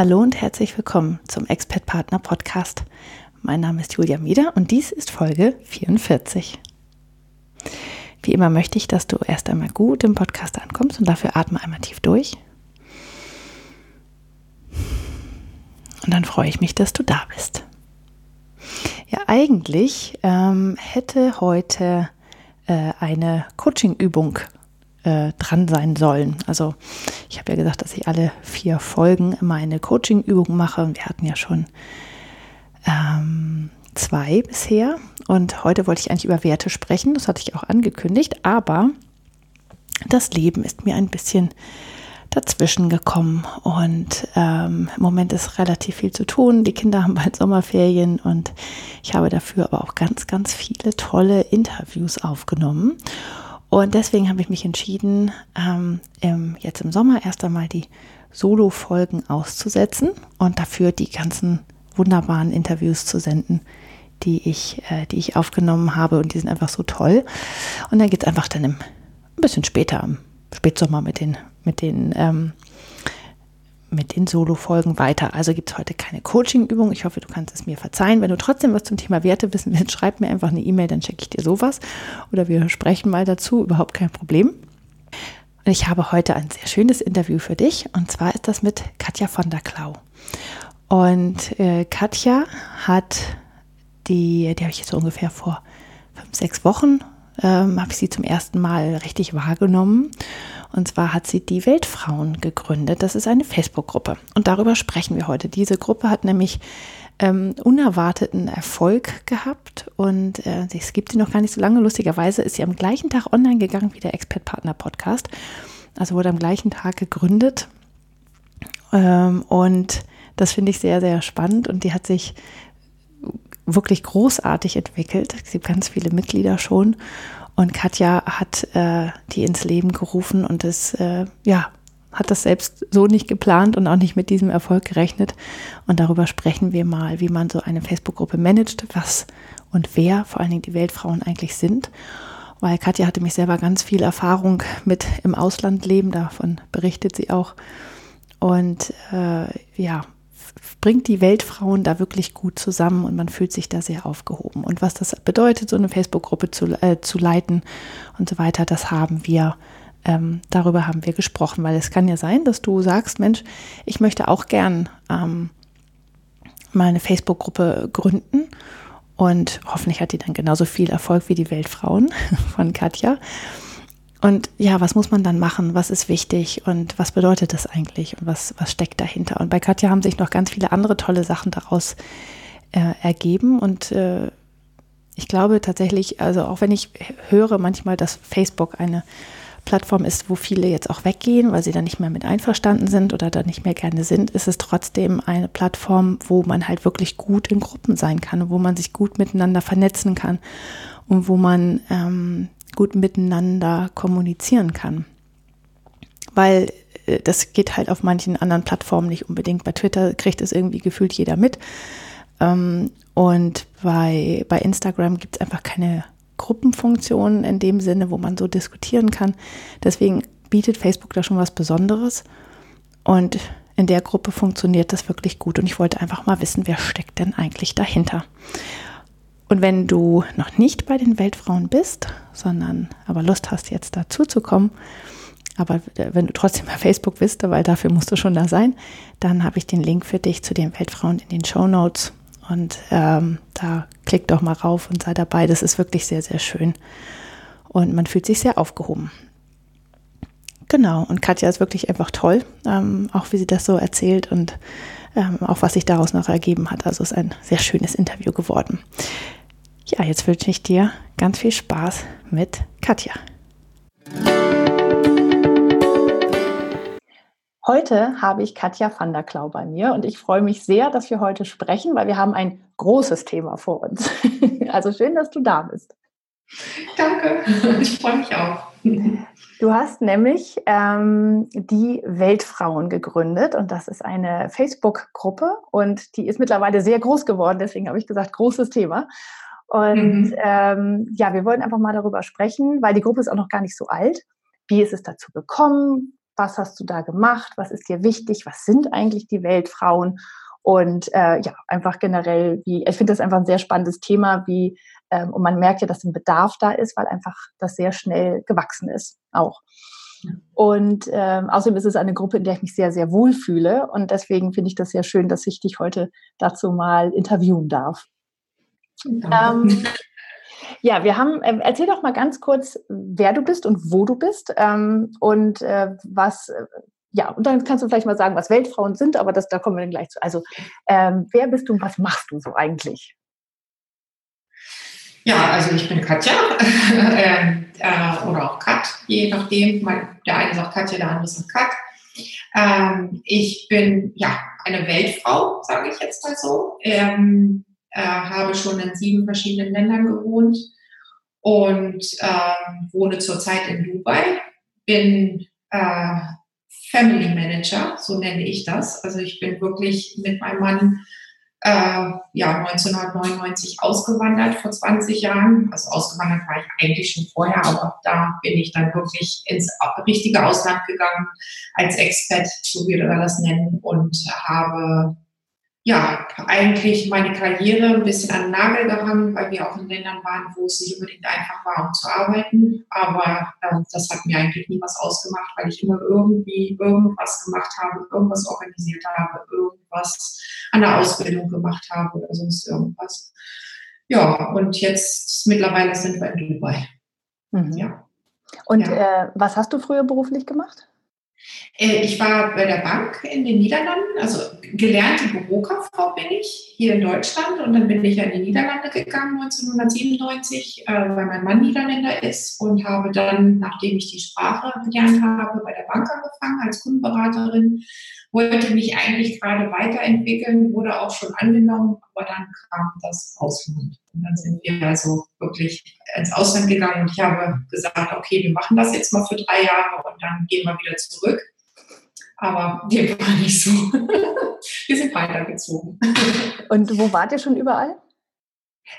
Hallo und herzlich willkommen zum Expert Partner Podcast. Mein Name ist Julia Mieder und dies ist Folge 44. Wie immer möchte ich, dass du erst einmal gut im Podcast ankommst und dafür atme einmal tief durch. Und dann freue ich mich, dass du da bist. Ja, eigentlich ähm, hätte heute äh, eine Coaching-Übung äh, dran sein sollen. Also ich habe ja gesagt, dass ich alle vier Folgen immer eine Coaching-Übung mache wir hatten ja schon ähm, zwei bisher und heute wollte ich eigentlich über Werte sprechen, das hatte ich auch angekündigt, aber das Leben ist mir ein bisschen dazwischen gekommen und ähm, im Moment ist relativ viel zu tun. Die Kinder haben bald Sommerferien und ich habe dafür aber auch ganz, ganz viele tolle Interviews aufgenommen. Und deswegen habe ich mich entschieden, ähm, im, jetzt im Sommer erst einmal die Solo-Folgen auszusetzen und dafür die ganzen wunderbaren Interviews zu senden, die ich, äh, die ich aufgenommen habe. Und die sind einfach so toll. Und dann geht es einfach dann im, ein bisschen später, im Spätsommer mit den, mit den ähm, mit den Solo-Folgen weiter. Also gibt es heute keine Coaching-Übung. Ich hoffe, du kannst es mir verzeihen. Wenn du trotzdem was zum Thema Werte wissen willst, schreib mir einfach eine E-Mail, dann schicke ich dir sowas. Oder wir sprechen mal dazu, überhaupt kein Problem. Und ich habe heute ein sehr schönes Interview für dich. Und zwar ist das mit Katja von der Klau. Und äh, Katja hat die, die habe ich jetzt so ungefähr vor fünf, sechs Wochen, ähm, habe ich sie zum ersten Mal richtig wahrgenommen. Und zwar hat sie die Weltfrauen gegründet. Das ist eine Facebook-Gruppe. Und darüber sprechen wir heute. Diese Gruppe hat nämlich ähm, unerwarteten Erfolg gehabt und äh, es gibt sie noch gar nicht so lange. Lustigerweise ist sie am gleichen Tag online gegangen wie der Expert Partner Podcast. Also wurde am gleichen Tag gegründet. Ähm, und das finde ich sehr, sehr spannend und die hat sich wirklich großartig entwickelt. Es gibt ganz viele Mitglieder schon und Katja hat äh, die ins Leben gerufen und es, äh, ja, hat das selbst so nicht geplant und auch nicht mit diesem Erfolg gerechnet. Und darüber sprechen wir mal, wie man so eine Facebook-Gruppe managt, was und wer vor allen Dingen die Weltfrauen eigentlich sind. Weil Katja hatte mich selber ganz viel Erfahrung mit im Ausland leben, davon berichtet sie auch. Und äh, ja, bringt die Weltfrauen da wirklich gut zusammen und man fühlt sich da sehr aufgehoben. Und was das bedeutet, so eine Facebook-Gruppe zu, äh, zu leiten und so weiter, das haben wir, ähm, darüber haben wir gesprochen, weil es kann ja sein, dass du sagst, Mensch, ich möchte auch gern ähm, mal eine Facebook-Gruppe gründen und hoffentlich hat die dann genauso viel Erfolg wie die Weltfrauen von Katja. Und ja, was muss man dann machen? Was ist wichtig? Und was bedeutet das eigentlich? Und was, was steckt dahinter? Und bei Katja haben sich noch ganz viele andere tolle Sachen daraus äh, ergeben. Und äh, ich glaube tatsächlich, also auch wenn ich höre manchmal, dass Facebook eine Plattform ist, wo viele jetzt auch weggehen, weil sie da nicht mehr mit einverstanden sind oder da nicht mehr gerne sind, ist es trotzdem eine Plattform, wo man halt wirklich gut in Gruppen sein kann, wo man sich gut miteinander vernetzen kann und wo man ähm, gut miteinander kommunizieren kann. Weil äh, das geht halt auf manchen anderen Plattformen nicht unbedingt. Bei Twitter kriegt es irgendwie gefühlt jeder mit. Ähm, und bei, bei Instagram gibt es einfach keine Gruppenfunktion in dem Sinne, wo man so diskutieren kann. Deswegen bietet Facebook da schon was Besonderes. Und in der Gruppe funktioniert das wirklich gut. Und ich wollte einfach mal wissen, wer steckt denn eigentlich dahinter. Und wenn du noch nicht bei den Weltfrauen bist, sondern aber Lust hast, jetzt dazu zu kommen, aber wenn du trotzdem bei Facebook bist, weil dafür musst du schon da sein, dann habe ich den Link für dich zu den Weltfrauen in den Show Notes. Und ähm, da klick doch mal rauf und sei dabei. Das ist wirklich sehr, sehr schön. Und man fühlt sich sehr aufgehoben. Genau, und Katja ist wirklich einfach toll, ähm, auch wie sie das so erzählt und ähm, auch was sich daraus noch ergeben hat. Also ist ein sehr schönes Interview geworden. Ja, jetzt wünsche ich dir ganz viel Spaß mit Katja. Heute habe ich Katja van der Klau bei mir und ich freue mich sehr, dass wir heute sprechen, weil wir haben ein großes Thema vor uns. Also schön, dass du da bist. Danke, ich freue mich auch. Du hast nämlich ähm, die Weltfrauen gegründet und das ist eine Facebook-Gruppe und die ist mittlerweile sehr groß geworden, deswegen habe ich gesagt, großes Thema. Und mhm. ähm, ja, wir wollten einfach mal darüber sprechen, weil die Gruppe ist auch noch gar nicht so alt. Wie ist es dazu gekommen? Was hast du da gemacht? Was ist dir wichtig? Was sind eigentlich die Weltfrauen? Und äh, ja, einfach generell, wie, ich finde das einfach ein sehr spannendes Thema, wie, ähm, und man merkt ja, dass ein Bedarf da ist, weil einfach das sehr schnell gewachsen ist auch. Und ähm, außerdem ist es eine Gruppe, in der ich mich sehr, sehr wohl fühle. Und deswegen finde ich das sehr schön, dass ich dich heute dazu mal interviewen darf. Ähm, ja, wir haben, äh, erzähl doch mal ganz kurz, wer du bist und wo du bist ähm, und äh, was, äh, ja, und dann kannst du vielleicht mal sagen, was Weltfrauen sind, aber das, da kommen wir dann gleich zu. Also, ähm, wer bist du und was machst du so eigentlich? Ja, also ich bin Katja äh, äh, oder auch Kat, je nachdem. Der eine sagt Katja, der andere sagt Kat. Ähm, ich bin ja eine Weltfrau, sage ich jetzt mal so. Ähm, äh, habe schon in sieben verschiedenen Ländern gewohnt und äh, wohne zurzeit in Dubai. Bin äh, Family Manager, so nenne ich das. Also ich bin wirklich mit meinem Mann äh, ja, 1999 ausgewandert, vor 20 Jahren. Also ausgewandert war ich eigentlich schon vorher, aber da bin ich dann wirklich ins richtige Ausland gegangen als Expat, so wie wir das nennen, und habe ja, eigentlich meine Karriere ein bisschen an den Nagel gehangen, weil wir auch in Ländern waren, wo es nicht unbedingt einfach war, um zu arbeiten. Aber äh, das hat mir eigentlich nie was ausgemacht, weil ich immer irgendwie irgendwas gemacht habe, irgendwas organisiert habe, irgendwas an der Ausbildung gemacht habe oder sonst irgendwas. Ja, und jetzt mittlerweile sind wir in Dubai. Mhm. Ja. Und ja. Äh, was hast du früher beruflich gemacht? Äh, ich war bei der Bank in den Niederlanden, also gelernte Bürokauffrau bin ich hier in Deutschland und dann bin ich in die Niederlande gegangen 1997, äh, weil mein Mann Niederländer ist und habe dann, nachdem ich die Sprache gelernt habe, bei der Bank angefangen als Kundenberaterin wollte mich eigentlich gerade weiterentwickeln, wurde auch schon angenommen, aber dann kam das Ausland. Und dann sind wir also wirklich ins Ausland gegangen und ich habe gesagt, okay, wir machen das jetzt mal für drei Jahre und dann gehen wir wieder zurück. Aber wir waren nicht so. wir sind weitergezogen. Und wo wart ihr schon überall?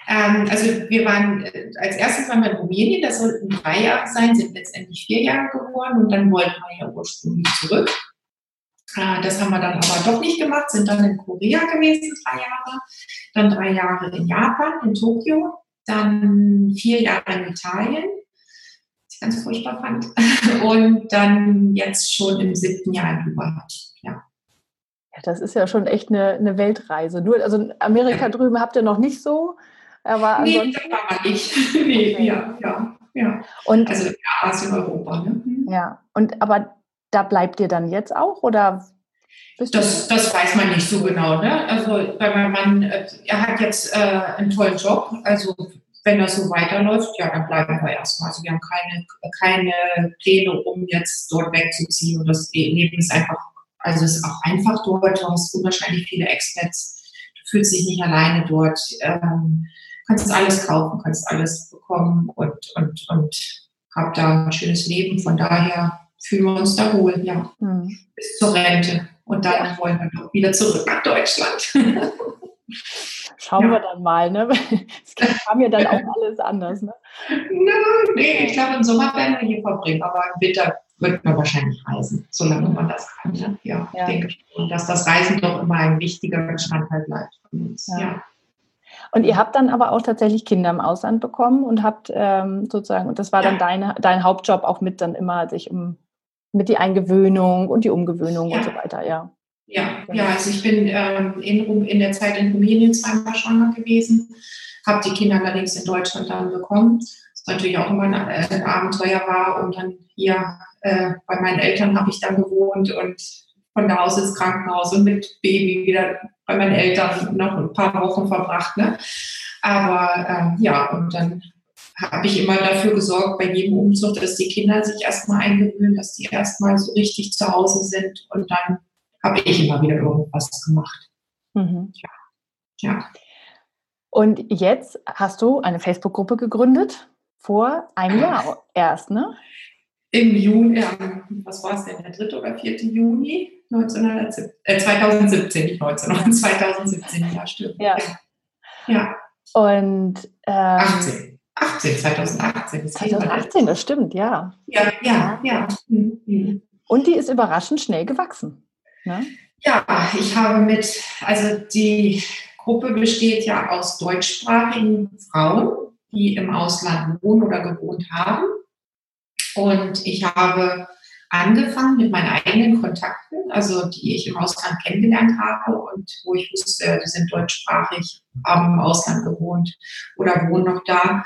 Ähm, also wir waren, äh, als erstes waren wir in Rumänien, das sollten drei Jahre sein, sind letztendlich vier Jahre geworden und dann wollten wir ja ursprünglich zurück. Äh, das haben wir dann aber doch nicht gemacht, sind dann in Korea gewesen, drei Jahre, dann drei Jahre in Japan, in Tokio, dann vier Jahre in Italien, ganz furchtbar fand, und dann jetzt schon im siebten Jahr in Dubai. Ja. Ja, das ist ja schon echt eine, eine Weltreise. Nur, also Amerika ja. drüben habt ihr noch nicht so, aber. Nee, das war nicht. nee, okay. ja, ja, ja. Und, also ja, Asien, Europa. Ne? Mhm. Ja, und aber da bleibt ihr dann jetzt auch oder? Das, das weiß man nicht so genau. Ne? Also bei meinem Mann, äh, er hat jetzt äh, einen tollen Job. Also wenn das so weiterläuft, ja, dann bleiben wir erstmal. Also wir haben keine, keine Pläne, um jetzt dort wegzuziehen. Und das Leben ist einfach, also es ist auch einfach dort. Du hast unwahrscheinlich viele Expats. Du fühlst dich nicht alleine dort. Ähm, kannst alles kaufen, kannst alles bekommen und, und, und hab da ein schönes Leben. Von daher fühlen wir uns da wohl, ja. Mhm. Bis zur Rente. Und dann wollen wir doch wieder zurück nach Deutschland. Schauen ja. wir dann mal, ne? Es kam ja dann auch alles anders, ne? No, nee, ich glaube, im Sommer werden wir hier verbringen, aber im Winter wird man wahrscheinlich reisen, solange man das kann. Ne? Ja, ja, ich denke schon, dass das Reisen doch immer ein wichtiger Bestandteil bleibt von uns. Ja. ja. Und ihr habt dann aber auch tatsächlich Kinder im Ausland bekommen und habt ähm, sozusagen, und das war dann deine, dein Hauptjob auch mit dann immer sich um mit die Eingewöhnung und die Umgewöhnung und so weiter, ja. Ja, ja, also ich bin ähm, in, in der Zeit in Rumänien zweimal schwanger gewesen, habe die Kinder allerdings in Deutschland dann bekommen, was natürlich auch immer ein, äh, ein Abenteuer war. Und dann hier äh, bei meinen Eltern habe ich dann gewohnt und von da aus ins Krankenhaus und mit Baby wieder bei meinen Eltern noch ein paar Wochen verbracht. Ne? Aber ähm, ja, und dann habe ich immer dafür gesorgt, bei jedem Umzug, dass die Kinder sich erstmal eingewöhnen, dass die erstmal so richtig zu Hause sind und dann habe ich immer wieder irgendwas gemacht. Mhm. Ja. ja. Und jetzt hast du eine Facebook-Gruppe gegründet, vor einem Jahr erst, ne? Im Juni, was war es denn, der 3. oder 4. Juni 1917, äh, 2017, nicht 19, 2017, ja, stimmt. Ja. ja. Und ähm, 18. 18, 2018. Das 2018, das stimmt, ja. Ja, ja, ja. Mhm. Und die ist überraschend schnell gewachsen. Ne? Ja, ich habe mit, also die Gruppe besteht ja aus deutschsprachigen Frauen, die im Ausland wohnen oder gewohnt haben. Und ich habe angefangen mit meinen eigenen Kontakten, also die ich im Ausland kennengelernt habe und wo ich wusste, die sind deutschsprachig, haben im Ausland gewohnt oder wohnen noch da.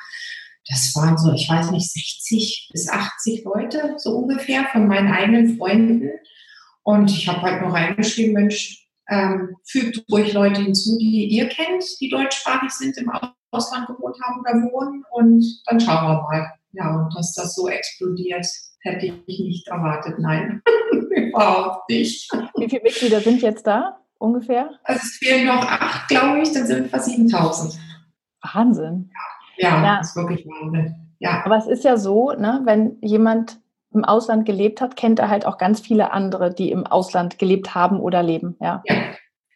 Das waren so, ich weiß nicht, 60 bis 80 Leute so ungefähr von meinen eigenen Freunden. Und ich habe halt noch reingeschrieben, Mensch, ähm, fügt ruhig Leute hinzu, die ihr kennt, die deutschsprachig sind, im Ausland gewohnt haben oder wohnen. Und dann schauen wir mal. Ja, und dass das so explodiert, hätte ich nicht erwartet. Nein, überhaupt nicht. Wie viele Mitglieder sind jetzt da ungefähr? Also es fehlen noch acht, glaube ich, dann sind wir fast 7000. Wahnsinn. Ja, ja, ja. das ist wirklich Wahnsinn. Ja. Aber es ist ja so, ne, wenn jemand im Ausland gelebt hat, kennt er halt auch ganz viele andere, die im Ausland gelebt haben oder leben. Ja, ja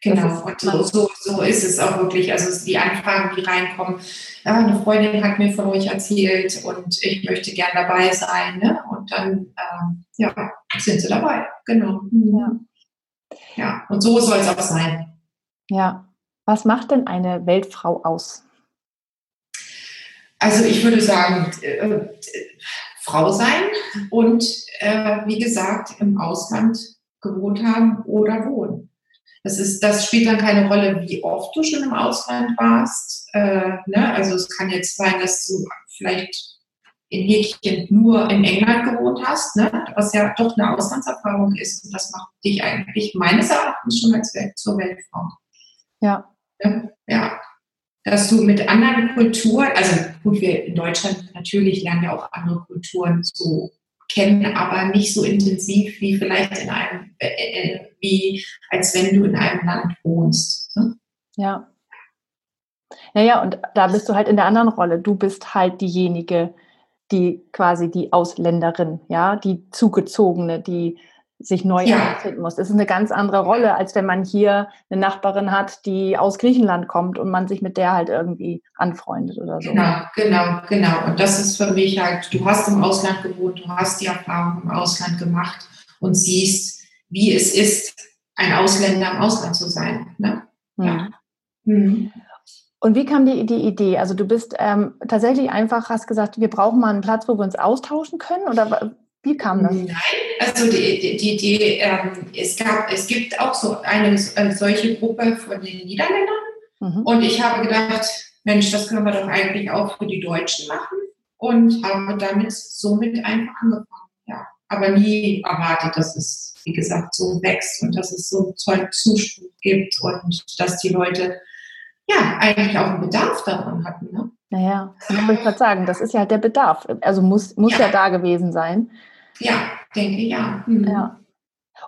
genau. Und so, so, so, ist es auch wirklich. Also die Anfragen, die reinkommen, ja, eine Freundin hat mir von euch erzählt und ich möchte gern dabei sein. Ne? Und dann ähm, ja, sind sie dabei. Genau. Mhm. Ja. ja, und so soll es auch sein. Ja. Was macht denn eine Weltfrau aus? Also ich würde sagen, äh, Frau sein und äh, wie gesagt im Ausland gewohnt haben oder wohnen. Das, ist, das spielt dann keine Rolle, wie oft du schon im Ausland warst. Äh, ne? Also es kann jetzt sein, dass du vielleicht in Häkchen nur in England gewohnt hast, ne? was ja doch eine Auslandserfahrung ist. Und das macht dich eigentlich meines Erachtens schon als Welt zur Weltfrau. Ja. Ja dass du mit anderen Kulturen, also gut, wir in Deutschland natürlich lernen ja auch andere Kulturen so kennen, aber nicht so intensiv wie vielleicht in einem, äh, äh, wie als wenn du in einem Land wohnst. Ne? Ja. Naja, und da bist du halt in der anderen Rolle. Du bist halt diejenige, die quasi die Ausländerin, ja, die Zugezogene, die sich neu ja. finden muss. Das ist eine ganz andere Rolle, als wenn man hier eine Nachbarin hat, die aus Griechenland kommt und man sich mit der halt irgendwie anfreundet oder so. Genau, genau, genau. Und das ist für mich halt, du hast im Ausland gewohnt, du hast die Erfahrung im Ausland gemacht und siehst, wie es ist, ein Ausländer im Ausland zu sein. Ne? Mhm. Ja. Mhm. Und wie kam die, die Idee? Also du bist ähm, tatsächlich einfach, hast gesagt, wir brauchen mal einen Platz, wo wir uns austauschen können? Oder wie kam das? Nein, also die, die, die, ähm, es, gab, es gibt auch so eine, eine solche Gruppe von den Niederländern. Mhm. Und ich habe gedacht, Mensch, das können wir doch eigentlich auch für die Deutschen machen. Und habe damit somit einfach angefangen. Ja. Aber nie erwartet, dass es, wie gesagt, so wächst und dass es so toll Zuspruch gibt und dass die Leute ja eigentlich auch einen Bedarf daran hatten. Ne? Naja, das wollte ich gerade sagen, das ist ja halt der Bedarf. Also muss, muss ja. ja da gewesen sein. Ja, denke ja. Mhm. Ja.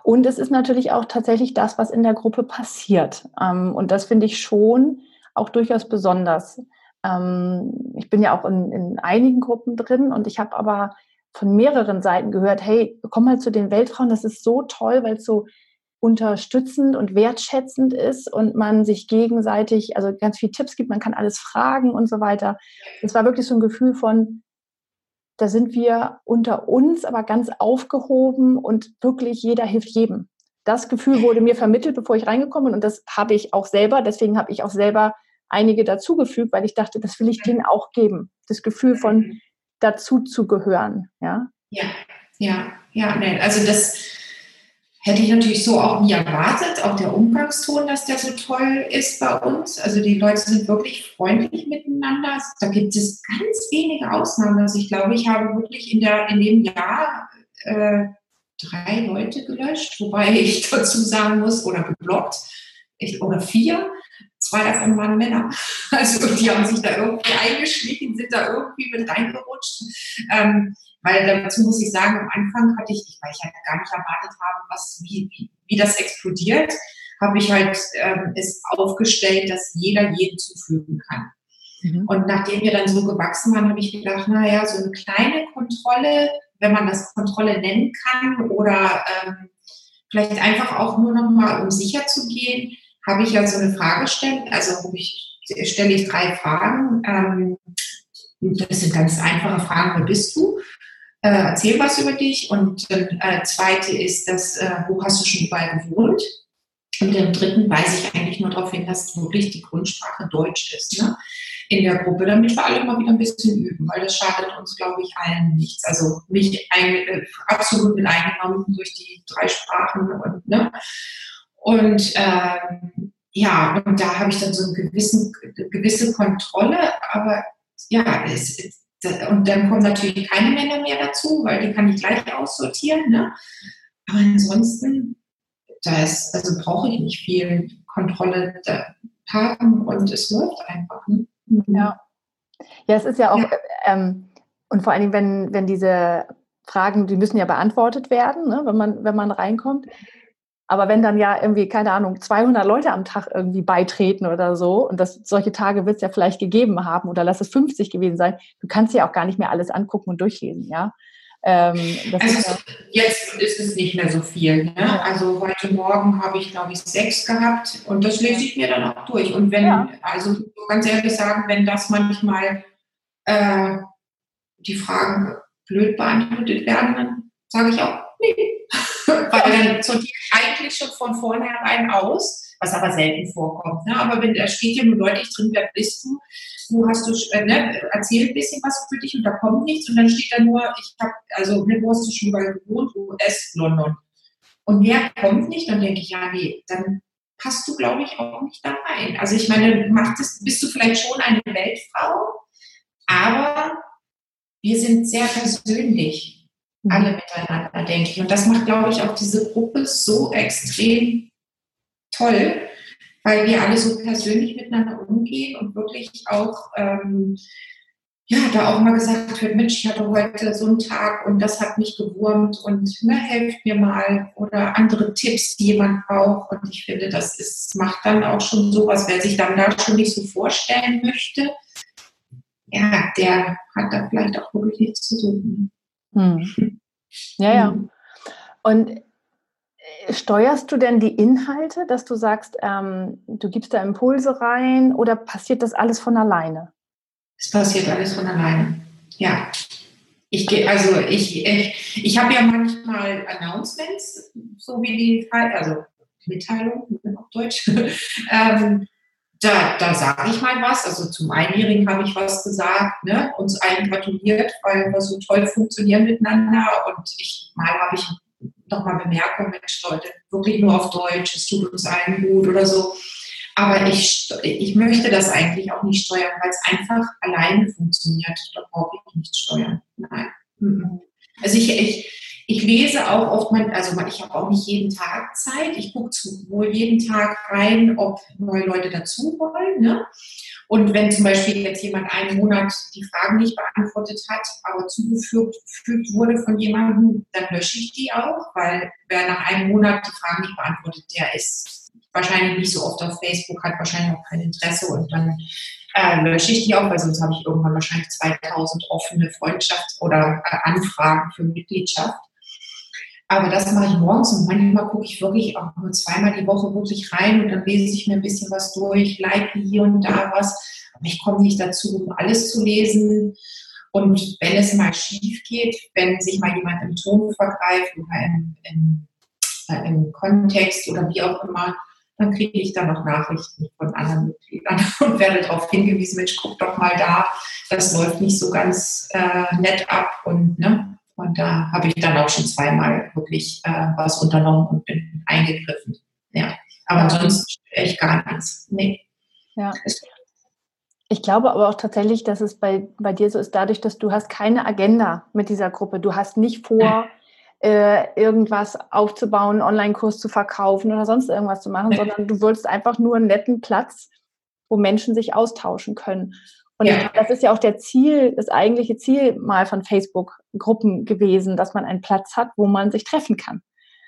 Und es ist natürlich auch tatsächlich das, was in der Gruppe passiert. Ähm, und das finde ich schon auch durchaus besonders. Ähm, ich bin ja auch in, in einigen Gruppen drin und ich habe aber von mehreren Seiten gehört, hey, komm mal zu den Weltfrauen, das ist so toll, weil es so unterstützend und wertschätzend ist und man sich gegenseitig, also ganz viele Tipps gibt, man kann alles fragen und so weiter. Es war wirklich so ein Gefühl von, da sind wir unter uns, aber ganz aufgehoben und wirklich jeder hilft jedem. Das Gefühl wurde mir vermittelt, bevor ich reingekommen bin und das habe ich auch selber. Deswegen habe ich auch selber einige dazugefügt, weil ich dachte, das will ich denen auch geben. Das Gefühl von dazu zu gehören. Ja, ja, ja, ja. Also das Hätte ich natürlich so auch nie erwartet, auch der Umgangston, dass der so toll ist bei uns. Also die Leute sind wirklich freundlich miteinander. Da gibt es ganz wenige Ausnahmen. Also ich glaube, ich habe wirklich in, der, in dem Jahr äh, drei Leute gelöscht, wobei ich dazu sagen muss, oder geblockt, ich, oder vier. zwei davon waren Männer. Also die haben sich da irgendwie eingeschlichen, sind da irgendwie mit reingerutscht. Ähm, weil dazu muss ich sagen, am Anfang hatte ich, weil ich halt gar nicht erwartet habe, was, wie, wie, wie das explodiert, habe ich halt ähm, es aufgestellt, dass jeder jeden zufügen kann. Mhm. Und nachdem wir dann so gewachsen waren, habe ich gedacht, naja, so eine kleine Kontrolle, wenn man das Kontrolle nennen kann oder ähm, vielleicht einfach auch nur noch mal, um sicher zu gehen, habe ich ja so eine Frage gestellt. Also ich, stelle ich drei Fragen. Ähm, das sind ganz einfache Fragen. Wer bist du? Äh, erzähl was über dich. Und äh, zweite ist, das, äh, wo hast du schon überall gewohnt? Und im dritten weise ich eigentlich nur darauf hin, dass wirklich die Grundsprache Deutsch ist. Ne? in der Gruppe, damit wir alle mal wieder ein bisschen üben, weil das schadet uns, glaube ich, allen nichts. Also mich ein, äh, absolut mit eingenommen durch die drei Sprachen und ne? Und ähm, ja, und da habe ich dann so eine gewisse Kontrolle, aber ja, es, und dann kommen natürlich keine Männer mehr dazu, weil die kann ich gleich aussortieren. Ne? Aber ansonsten, da ist, also brauche ich nicht viel Kontrolle haben und es läuft einfach. Ne? Ja. Ja, es ist ja auch, ja. Ähm, und vor allen Dingen, wenn, wenn diese Fragen, die müssen ja beantwortet werden, ne, wenn, man, wenn man reinkommt. Aber wenn dann ja irgendwie, keine Ahnung, 200 Leute am Tag irgendwie beitreten oder so, und das, solche Tage wird es ja vielleicht gegeben haben, oder lass es 50 gewesen sein, du kannst ja auch gar nicht mehr alles angucken und durchlesen, ja. Ähm, also ist ja jetzt ist es nicht mehr so viel. Ne? Ja. Also heute Morgen habe ich, glaube ich, sechs gehabt und das lese ich mir dann auch durch. Und wenn, ja. also ganz ehrlich sagen, wenn das manchmal äh, die Fragen blöd beantwortet werden, dann sage ich auch, nee. Weil dann sortiere ich eigentlich schon von vornherein aus, was aber selten vorkommt. Ne? Aber wenn da steht ja nur deutlich drin, wer bist du, wo hast du, äh, ne, erzähl ein bisschen was für dich und da kommt nichts und dann steht da nur, ich habe, also ne, wo hast du schon überall gewohnt, wo ist London. Und mehr kommt nicht, dann denke ich, ja, nee, dann passt du, glaube ich, auch nicht da rein. Also ich meine, macht es, bist du vielleicht schon eine Weltfrau, aber wir sind sehr persönlich. Alle miteinander, denke ich. Und das macht, glaube ich, auch diese Gruppe so extrem toll, weil wir alle so persönlich miteinander umgehen und wirklich auch, ähm, ja, da auch mal gesagt wird, Mensch, ich hatte heute so einen Tag und das hat mich gewurmt und ne, helft mir mal oder andere Tipps, die jemand braucht. Und ich finde, das ist, macht dann auch schon sowas, wer sich dann da schon nicht so vorstellen möchte, ja, der hat da vielleicht auch wirklich nichts zu suchen. Hm. Ja, ja. Hm. Und Steuerst du denn die Inhalte, dass du sagst, ähm, du gibst da Impulse rein oder passiert das alles von alleine? Es passiert alles von alleine, ja. Ich gehe, also ich, ich, ich habe ja manchmal Announcements, so wie die, also Mitteilung auf Deutsch. ähm, da, da sage ich mal was. Also zum Einjährigen habe ich was gesagt, ne? uns allen gratuliert, weil wir so toll funktionieren miteinander. Und ich mal habe ich nochmal Bemerkungen, Mensch, Leute, wirklich nur auf Deutsch, es tut uns allen gut oder so. Aber ich, ich möchte das eigentlich auch nicht steuern, weil es einfach alleine funktioniert. Da brauche ich nicht steuern. Nein. Also ich, ich, ich lese auch oft, mein, also ich habe auch nicht jeden Tag Zeit. Ich gucke wohl jeden Tag rein, ob neue Leute dazu wollen. Ne? Und wenn zum Beispiel jetzt jemand einen Monat die Fragen nicht beantwortet hat, aber zugefügt wurde von jemandem, dann lösche ich die auch, weil wer nach einem Monat die Fragen nicht beantwortet, der ist wahrscheinlich nicht so oft auf Facebook, hat wahrscheinlich auch kein Interesse und dann äh, lösche ich die auch, weil sonst habe ich irgendwann wahrscheinlich 2000 offene Freundschafts- oder äh, Anfragen für Mitgliedschaft. Aber das mache ich morgens und manchmal gucke ich wirklich auch nur zweimal die Woche wirklich rein und dann lese ich mir ein bisschen was durch, like hier und da was. Aber ich komme nicht dazu, um alles zu lesen. Und wenn es mal schief geht, wenn sich mal jemand im Ton vergreift oder im, im, äh, im Kontext oder wie auch immer, dann kriege ich dann noch Nachrichten von anderen Mitgliedern und werde darauf hingewiesen, Mensch, guck doch mal da, das läuft nicht so ganz äh, nett ab und ne, und da habe ich dann auch schon zweimal wirklich äh, was unternommen und bin eingegriffen. Ja. Aber ansonsten echt gar nichts. Nee. Ja. Ich glaube aber auch tatsächlich, dass es bei, bei dir so ist, dadurch, dass du hast keine Agenda mit dieser Gruppe. Du hast nicht vor, äh, irgendwas aufzubauen, einen Online-Kurs zu verkaufen oder sonst irgendwas zu machen, sondern du wolltest einfach nur einen netten Platz, wo Menschen sich austauschen können. Und ja. das ist ja auch der Ziel, das eigentliche Ziel mal von Facebook-Gruppen gewesen, dass man einen Platz hat, wo man sich treffen kann.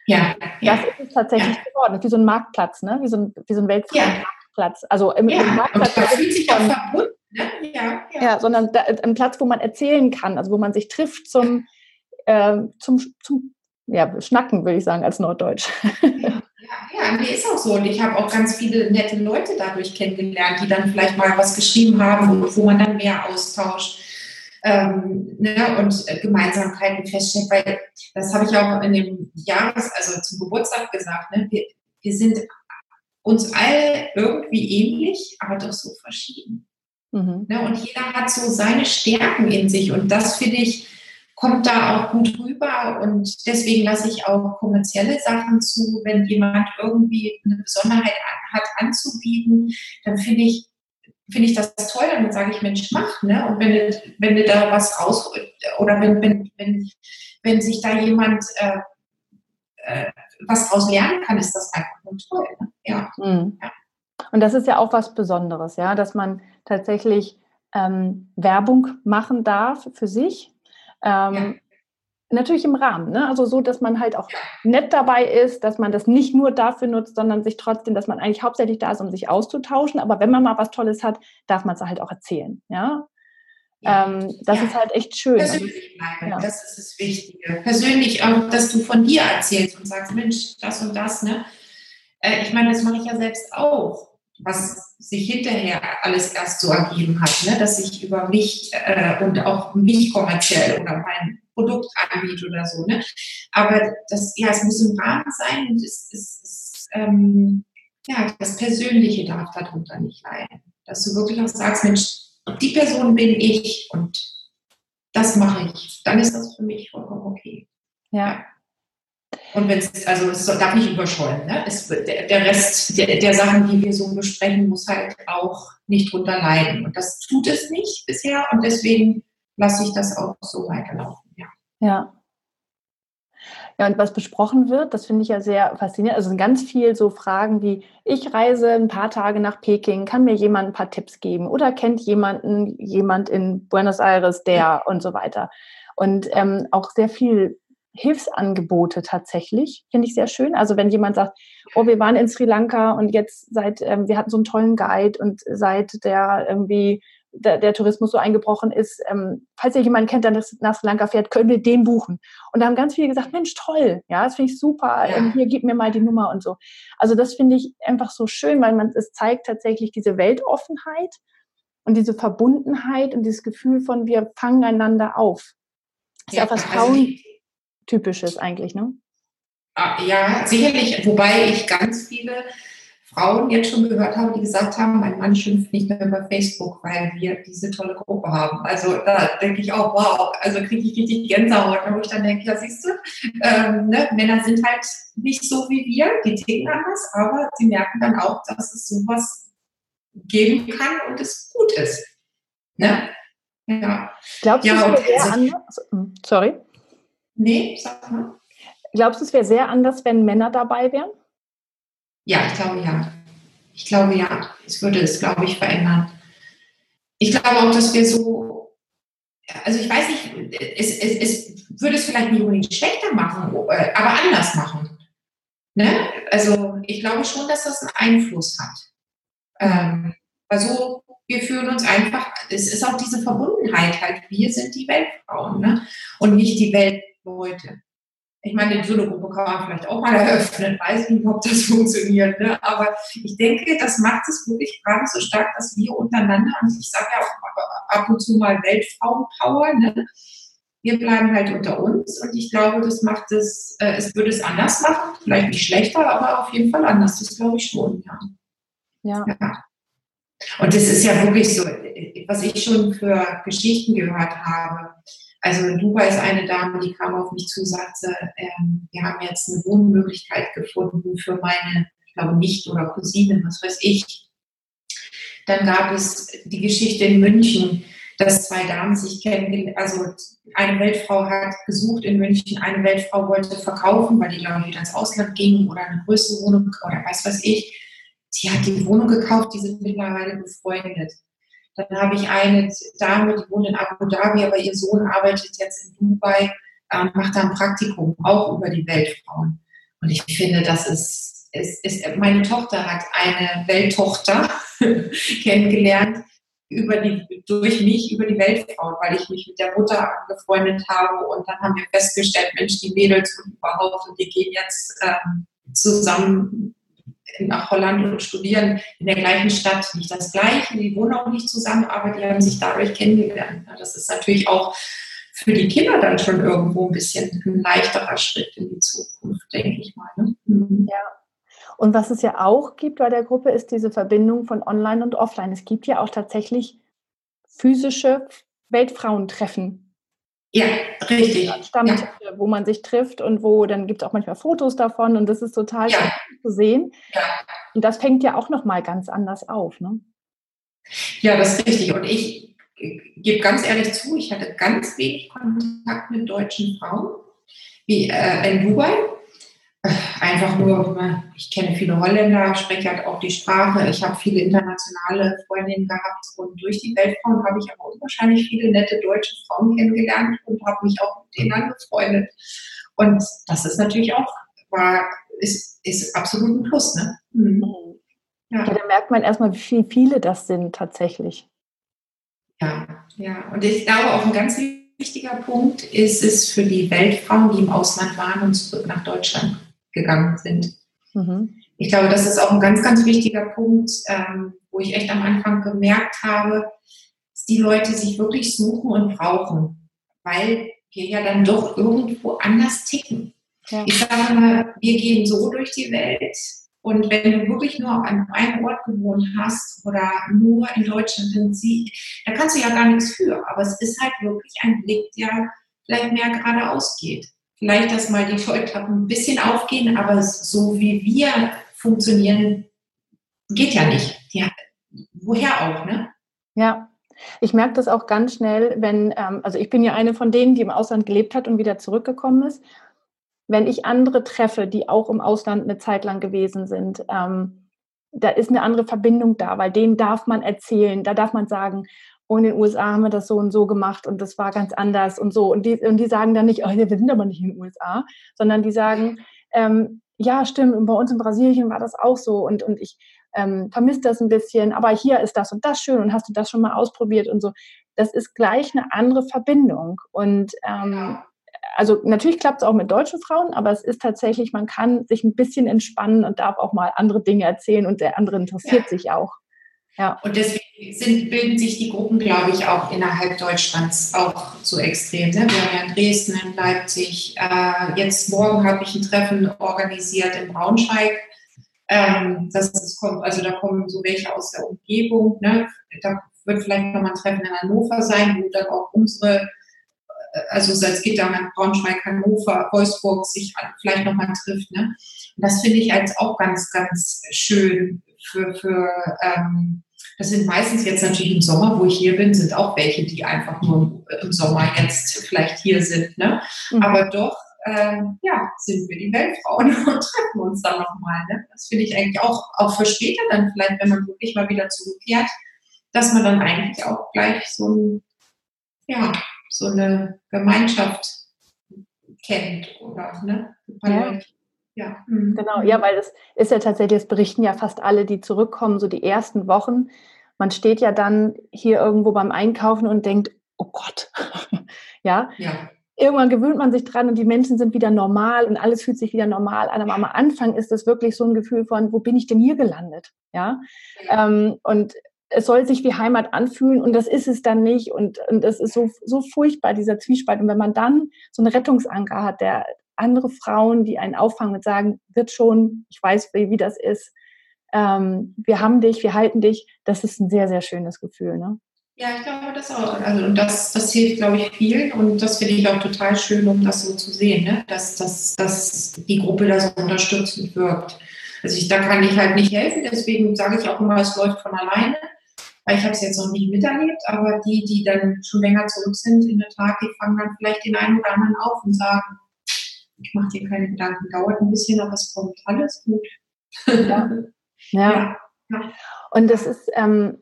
Ja. Das ist es tatsächlich ja. geworden, wie so ein Marktplatz, ne? wie, so ein, wie so ein Weltfrauenmarktplatz. Ja. Also im, ja. im Marktplatz. Und fühlt sich auch verbunden. Ne? Ja, ja. ja, sondern da, ein Platz, wo man erzählen kann, also wo man sich trifft zum, äh, zum, zum ja, Schnacken, würde ich sagen, als Norddeutsch. Ja, ja, nee, ist auch so. Und ich habe auch ganz viele nette Leute dadurch kennengelernt, die dann vielleicht mal was geschrieben haben, wo, wo man dann mehr austauscht ähm, ne, und äh, Gemeinsamkeiten feststellt. Weil das habe ich auch in dem Jahres, also zum Geburtstag gesagt, ne, wir, wir sind uns alle irgendwie ähnlich, aber doch so verschieden. Mhm. Ne, und jeder hat so seine Stärken in sich. Und das finde ich, kommt da auch gut rüber und deswegen lasse ich auch kommerzielle Sachen zu. Wenn jemand irgendwie eine Besonderheit hat anzubieten, dann finde ich, finde ich das toll, dann sage ich, Mensch, mach, ne? Und wenn du, wenn du da was raus oder wenn, wenn, wenn, wenn sich da jemand äh, äh, was draus lernen kann, ist das einfach nur toll. Ne? Ja. Mhm. ja. Und das ist ja auch was Besonderes, ja, dass man tatsächlich ähm, Werbung machen darf für sich ähm. Natürlich im Rahmen, ne? also so, dass man halt auch nett dabei ist, dass man das nicht nur dafür nutzt, sondern sich trotzdem, dass man eigentlich hauptsächlich da ist, um sich auszutauschen. Aber wenn man mal was Tolles hat, darf man es halt auch erzählen. Ja, ja. Ähm, das ja. ist halt echt schön. Persönlich bleiben, ja. das ist das Wichtige. Persönlich auch, dass du von dir erzählst und sagst, Mensch, das und das. Ne? Äh, ich meine, das mache ich ja selbst auch was sich hinterher alles erst so ergeben hat, ne? dass ich über mich äh, und auch mich kommerziell oder mein Produkt anbiete oder so. Ne? Aber das, ja, es muss im Rahmen sein und es, es, es ähm, ja, das Persönliche darf darunter nicht leiden. Dass du wirklich auch sagst, Mensch, die Person bin ich und das mache ich. Dann ist das für mich vollkommen okay. Ja. Und wenn es, also es darf nicht überschäumen. Ne? Es, der, der Rest der, der, Sachen, die wir so besprechen, muss halt auch nicht drunter leiden. Und das tut es nicht bisher und deswegen lasse ich das auch so weiterlaufen. Ja. ja. Und was besprochen wird, das finde ich ja sehr faszinierend. Also sind ganz viel so Fragen wie, ich reise ein paar Tage nach Peking, kann mir jemand ein paar Tipps geben oder kennt jemanden, jemand in Buenos Aires, der und so weiter. Und ähm, auch sehr viel Hilfsangebote tatsächlich, finde ich sehr schön. Also wenn jemand sagt, oh, wir waren in Sri Lanka und jetzt seit, ähm, wir hatten so einen tollen Guide und seit der irgendwie der, der Tourismus so eingebrochen ist, ähm, falls ihr jemanden kennt, der nach Sri Lanka fährt, können wir den buchen. Und da haben ganz viele gesagt, Mensch, toll, ja, das finde ich super, ja. ähm, hier, gib mir mal die Nummer und so. Also das finde ich einfach so schön, weil man, es zeigt tatsächlich diese Weltoffenheit und diese Verbundenheit und dieses Gefühl von, wir fangen einander auf. Das ist ja, was also Frauen Typisches eigentlich, ne? Ah, ja, sicherlich, wobei ich ganz viele Frauen jetzt schon gehört habe, die gesagt haben, mein Mann schimpft nicht mehr über Facebook, weil wir diese tolle Gruppe haben. Also da denke ich auch, wow, also kriege ich richtig Gänsehaut, wo ich dann denke, ja siehst du, ähm, ne, Männer sind halt nicht so wie wir, die ticken anders, aber sie merken dann auch, dass es sowas geben kann und es gut ist. Ne? Ja. Glaubst du, ja, es wäre anders? Hm, sorry. Nee, sag mal. Glaubst du, es wäre sehr anders, wenn Männer dabei wären? Ja, ich glaube ja. Ich glaube ja. Es würde es, glaube ich, verändern. Ich glaube auch, dass wir so, also ich weiß nicht, es, es, es würde es vielleicht nicht unbedingt schlechter machen, äh, aber anders machen. Ne? Also ich glaube schon, dass das einen Einfluss hat. Ähm, also wir fühlen uns einfach, es ist auch diese Verbundenheit halt, wir sind die Weltfrauen ne? und nicht die Welt Leute. Ich meine, so eine Gruppe kann man vielleicht auch mal eröffnen, weiß nicht, ob das funktioniert, ne? aber ich denke, das macht es wirklich gerade so stark, dass wir untereinander, und ich sage ja auch ab und zu mal Weltfrauenpower, ne? wir bleiben halt unter uns und ich glaube, das macht es, äh, es würde es anders machen, vielleicht nicht schlechter, aber auf jeden Fall anders, das glaube ich schon, ja. Ja. ja. Und das ist ja wirklich so, was ich schon für Geschichten gehört habe. Also in Dubai ist eine Dame, die kam auf mich zu, sagte, ähm, wir haben jetzt eine Wohnmöglichkeit gefunden für meine, ich glaube, Nicht- oder Cousine, was weiß ich. Dann gab es die Geschichte in München, dass zwei Damen sich kennengelernt, also eine Weltfrau hat gesucht in München, eine Weltfrau wollte verkaufen, weil die, glaube ich, wieder ins Ausland ging oder eine größere Wohnung oder weiß was ich sie hat die Wohnung gekauft, die sind mittlerweile befreundet. Dann habe ich eine Dame, die wohnt in Abu Dhabi, aber ihr Sohn arbeitet jetzt in Dubai, äh, macht da ein Praktikum, auch über die Weltfrauen. Und ich finde, das ist, ist, ist meine Tochter hat eine Welttochter kennengelernt, über die, durch mich über die Weltfrauen, weil ich mich mit der Mutter angefreundet habe und dann haben wir festgestellt, Mensch, die Mädels und überhaupt und die gehen jetzt ähm, zusammen nach Holland und studieren in der gleichen Stadt. Nicht das Gleiche, die wohnen auch nicht zusammen, aber die haben sich dadurch kennengelernt. Das ist natürlich auch für die Kinder dann schon irgendwo ein bisschen ein leichterer Schritt in die Zukunft, denke ich mal. Ne? Mhm. Ja. Und was es ja auch gibt bei der Gruppe, ist diese Verbindung von Online und Offline. Es gibt ja auch tatsächlich physische Weltfrauentreffen. Ja, richtig. Stammtische, ja. wo man sich trifft und wo dann gibt es auch manchmal Fotos davon und das ist total ja. zu sehen. Ja. Und das fängt ja auch nochmal ganz anders auf. Ne? Ja, das ist richtig. Und ich gebe ganz ehrlich zu, ich hatte ganz wenig Kontakt mit deutschen Frauen wie äh, in Dubai einfach nur, ich kenne viele Holländer, spreche halt auch die Sprache. Ich habe viele internationale Freundinnen gehabt und durch die Weltfrauen habe ich aber unwahrscheinlich viele nette deutsche Frauen kennengelernt und habe mich auch mit denen angefreundet. Und das ist natürlich auch, war, ist, ist absolut ein Plus. Ne? Mhm. Ja. ja, da merkt man erstmal, wie viele das sind tatsächlich. Ja, ja. Und ich glaube, auch ein ganz wichtiger Punkt ist es für die Weltfrauen, die im Ausland waren und zurück nach Deutschland gegangen sind. Mhm. Ich glaube, das ist auch ein ganz, ganz wichtiger Punkt, ähm, wo ich echt am Anfang gemerkt habe, dass die Leute sich wirklich suchen und brauchen, weil wir ja dann doch irgendwo anders ticken. Ja. Ich sage mal, wir gehen so durch die Welt und wenn du wirklich nur an einem Ort gewohnt hast oder nur in Deutschland, dann sie, da kannst du ja gar nichts für. Aber es ist halt wirklich ein Blick, der vielleicht mehr geradeaus geht vielleicht, dass mal die Scheuklappen ein bisschen aufgehen, aber so wie wir funktionieren, geht ja nicht. Ja, woher auch, ne? Ja. Ich merke das auch ganz schnell, wenn, ähm, also ich bin ja eine von denen, die im Ausland gelebt hat und wieder zurückgekommen ist. Wenn ich andere treffe, die auch im Ausland eine Zeit lang gewesen sind, ähm, da ist eine andere Verbindung da, weil denen darf man erzählen, da darf man sagen, und in den USA haben wir das so und so gemacht und das war ganz anders und so. Und die, und die sagen dann nicht, oh, wir sind aber nicht in den USA, sondern die sagen, ähm, ja, stimmt, und bei uns in Brasilien war das auch so und, und ich ähm, vermisse das ein bisschen, aber hier ist das und das schön und hast du das schon mal ausprobiert und so. Das ist gleich eine andere Verbindung. Und ähm, also natürlich klappt es auch mit deutschen Frauen, aber es ist tatsächlich, man kann sich ein bisschen entspannen und darf auch mal andere Dinge erzählen und der andere interessiert ja. sich auch. Ja. Und deswegen sind, bilden sich die Gruppen, glaube ich, auch innerhalb Deutschlands auch so extrem. Ne? Wir haben ja in Dresden, in Leipzig. Äh, jetzt morgen habe ich ein Treffen organisiert in Braunschweig. Ähm, das, das kommt, also da kommen so welche aus der Umgebung. Ne? Da wird vielleicht nochmal ein Treffen in Hannover sein, wo dann auch unsere, äh, also mit Braunschweig, Hannover, Wolfsburg sich vielleicht nochmal trifft. Ne? Und das finde ich als auch ganz, ganz schön für, für ähm, das sind meistens jetzt natürlich im Sommer, wo ich hier bin, sind auch welche, die einfach nur im Sommer jetzt vielleicht hier sind. Ne? Mhm. Aber doch, ähm, ja, sind wir die Weltfrauen und treffen uns dann nochmal. Ne? Das finde ich eigentlich auch, auch für später dann vielleicht, wenn man wirklich mal wieder zurückkehrt, dass man dann eigentlich auch gleich so, ein, ja, so eine Gemeinschaft kennt oder ne? Ja. Ja. Mhm. Genau, ja, weil es ist ja tatsächlich, es berichten ja fast alle, die zurückkommen, so die ersten Wochen. Man steht ja dann hier irgendwo beim Einkaufen und denkt, oh Gott, ja? ja. Irgendwann gewöhnt man sich dran und die Menschen sind wieder normal und alles fühlt sich wieder normal an. Aber am Anfang ist es wirklich so ein Gefühl von, wo bin ich denn hier gelandet? Ja. ja. Ähm, und es soll sich wie Heimat anfühlen und das ist es dann nicht und, und das ist so, so furchtbar, dieser Zwiespalt. Und wenn man dann so einen Rettungsanker hat, der andere Frauen, die einen auffangen und sagen, wird schon, ich weiß, wie, wie das ist, ähm, wir haben dich, wir halten dich, das ist ein sehr, sehr schönes Gefühl. Ne? Ja, ich glaube das auch. Also, das, das hilft, glaube ich, vielen und das finde ich auch total schön, um das so zu sehen, ne? dass, dass, dass die Gruppe da so unterstützend wirkt. Also ich, da kann ich halt nicht helfen, deswegen sage ich auch immer, es läuft von alleine, weil ich habe es jetzt noch nicht miterlebt, aber die, die dann schon länger zurück sind, in der Tat, die fangen dann vielleicht den einen oder anderen auf und sagen, ich mache dir keine Gedanken, dauert ein bisschen, aber es kommt alles gut. Ja. ja. ja. Und das ist, ähm,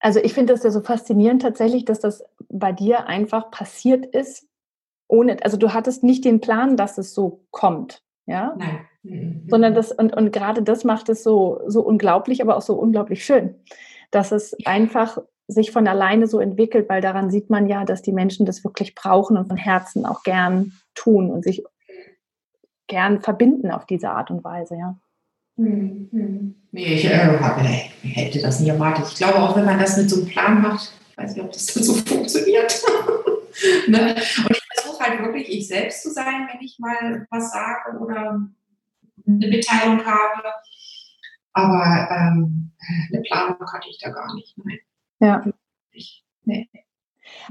also ich finde das ja so faszinierend tatsächlich, dass das bei dir einfach passiert ist, ohne, also du hattest nicht den Plan, dass es so kommt, ja? Nein. Mhm. Sondern das, und, und gerade das macht es so, so unglaublich, aber auch so unglaublich schön, dass es einfach sich von alleine so entwickelt, weil daran sieht man ja, dass die Menschen das wirklich brauchen und von Herzen auch gern tun und sich gern verbinden auf diese Art und Weise, ja. Hm, hm. Nee, ich äh, hätte das nie erwartet. Ich glaube auch, wenn man das mit so einem Plan macht, ich weiß nicht, ob das so funktioniert. ne? Und ich versuche halt wirklich ich selbst zu sein, wenn ich mal was sage oder eine Mitteilung habe. Aber ähm, eine Planung hatte ich da gar nicht. Nein. Ja. Ich, nee.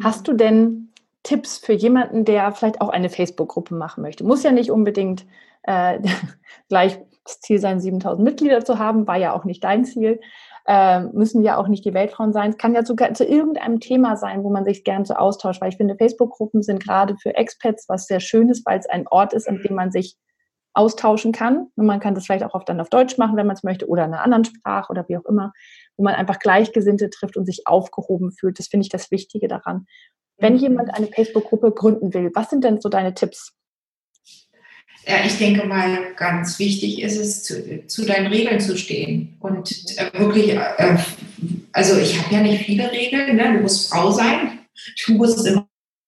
Hast du denn Tipps für jemanden, der vielleicht auch eine Facebook-Gruppe machen möchte? Muss ja nicht unbedingt äh, gleich das Ziel sein, 7000 Mitglieder zu haben, war ja auch nicht dein Ziel. Äh, müssen ja auch nicht die Weltfrauen sein. Es kann ja sogar zu irgendeinem Thema sein, wo man sich gern so austauscht, weil ich finde, Facebook-Gruppen sind gerade für Expats was sehr Schönes, weil es ein Ort ist, an dem man sich austauschen kann. Und man kann das vielleicht auch oft dann auf Deutsch machen, wenn man es möchte, oder in einer anderen Sprache oder wie auch immer, wo man einfach Gleichgesinnte trifft und sich aufgehoben fühlt. Das finde ich das Wichtige daran. Wenn mhm. jemand eine Facebook-Gruppe gründen will, was sind denn so deine Tipps? Ja, ich denke mal, ganz wichtig ist es, zu, zu deinen Regeln zu stehen und äh, wirklich, äh, also ich habe ja nicht viele Regeln, ne? du musst Frau sein, du musst im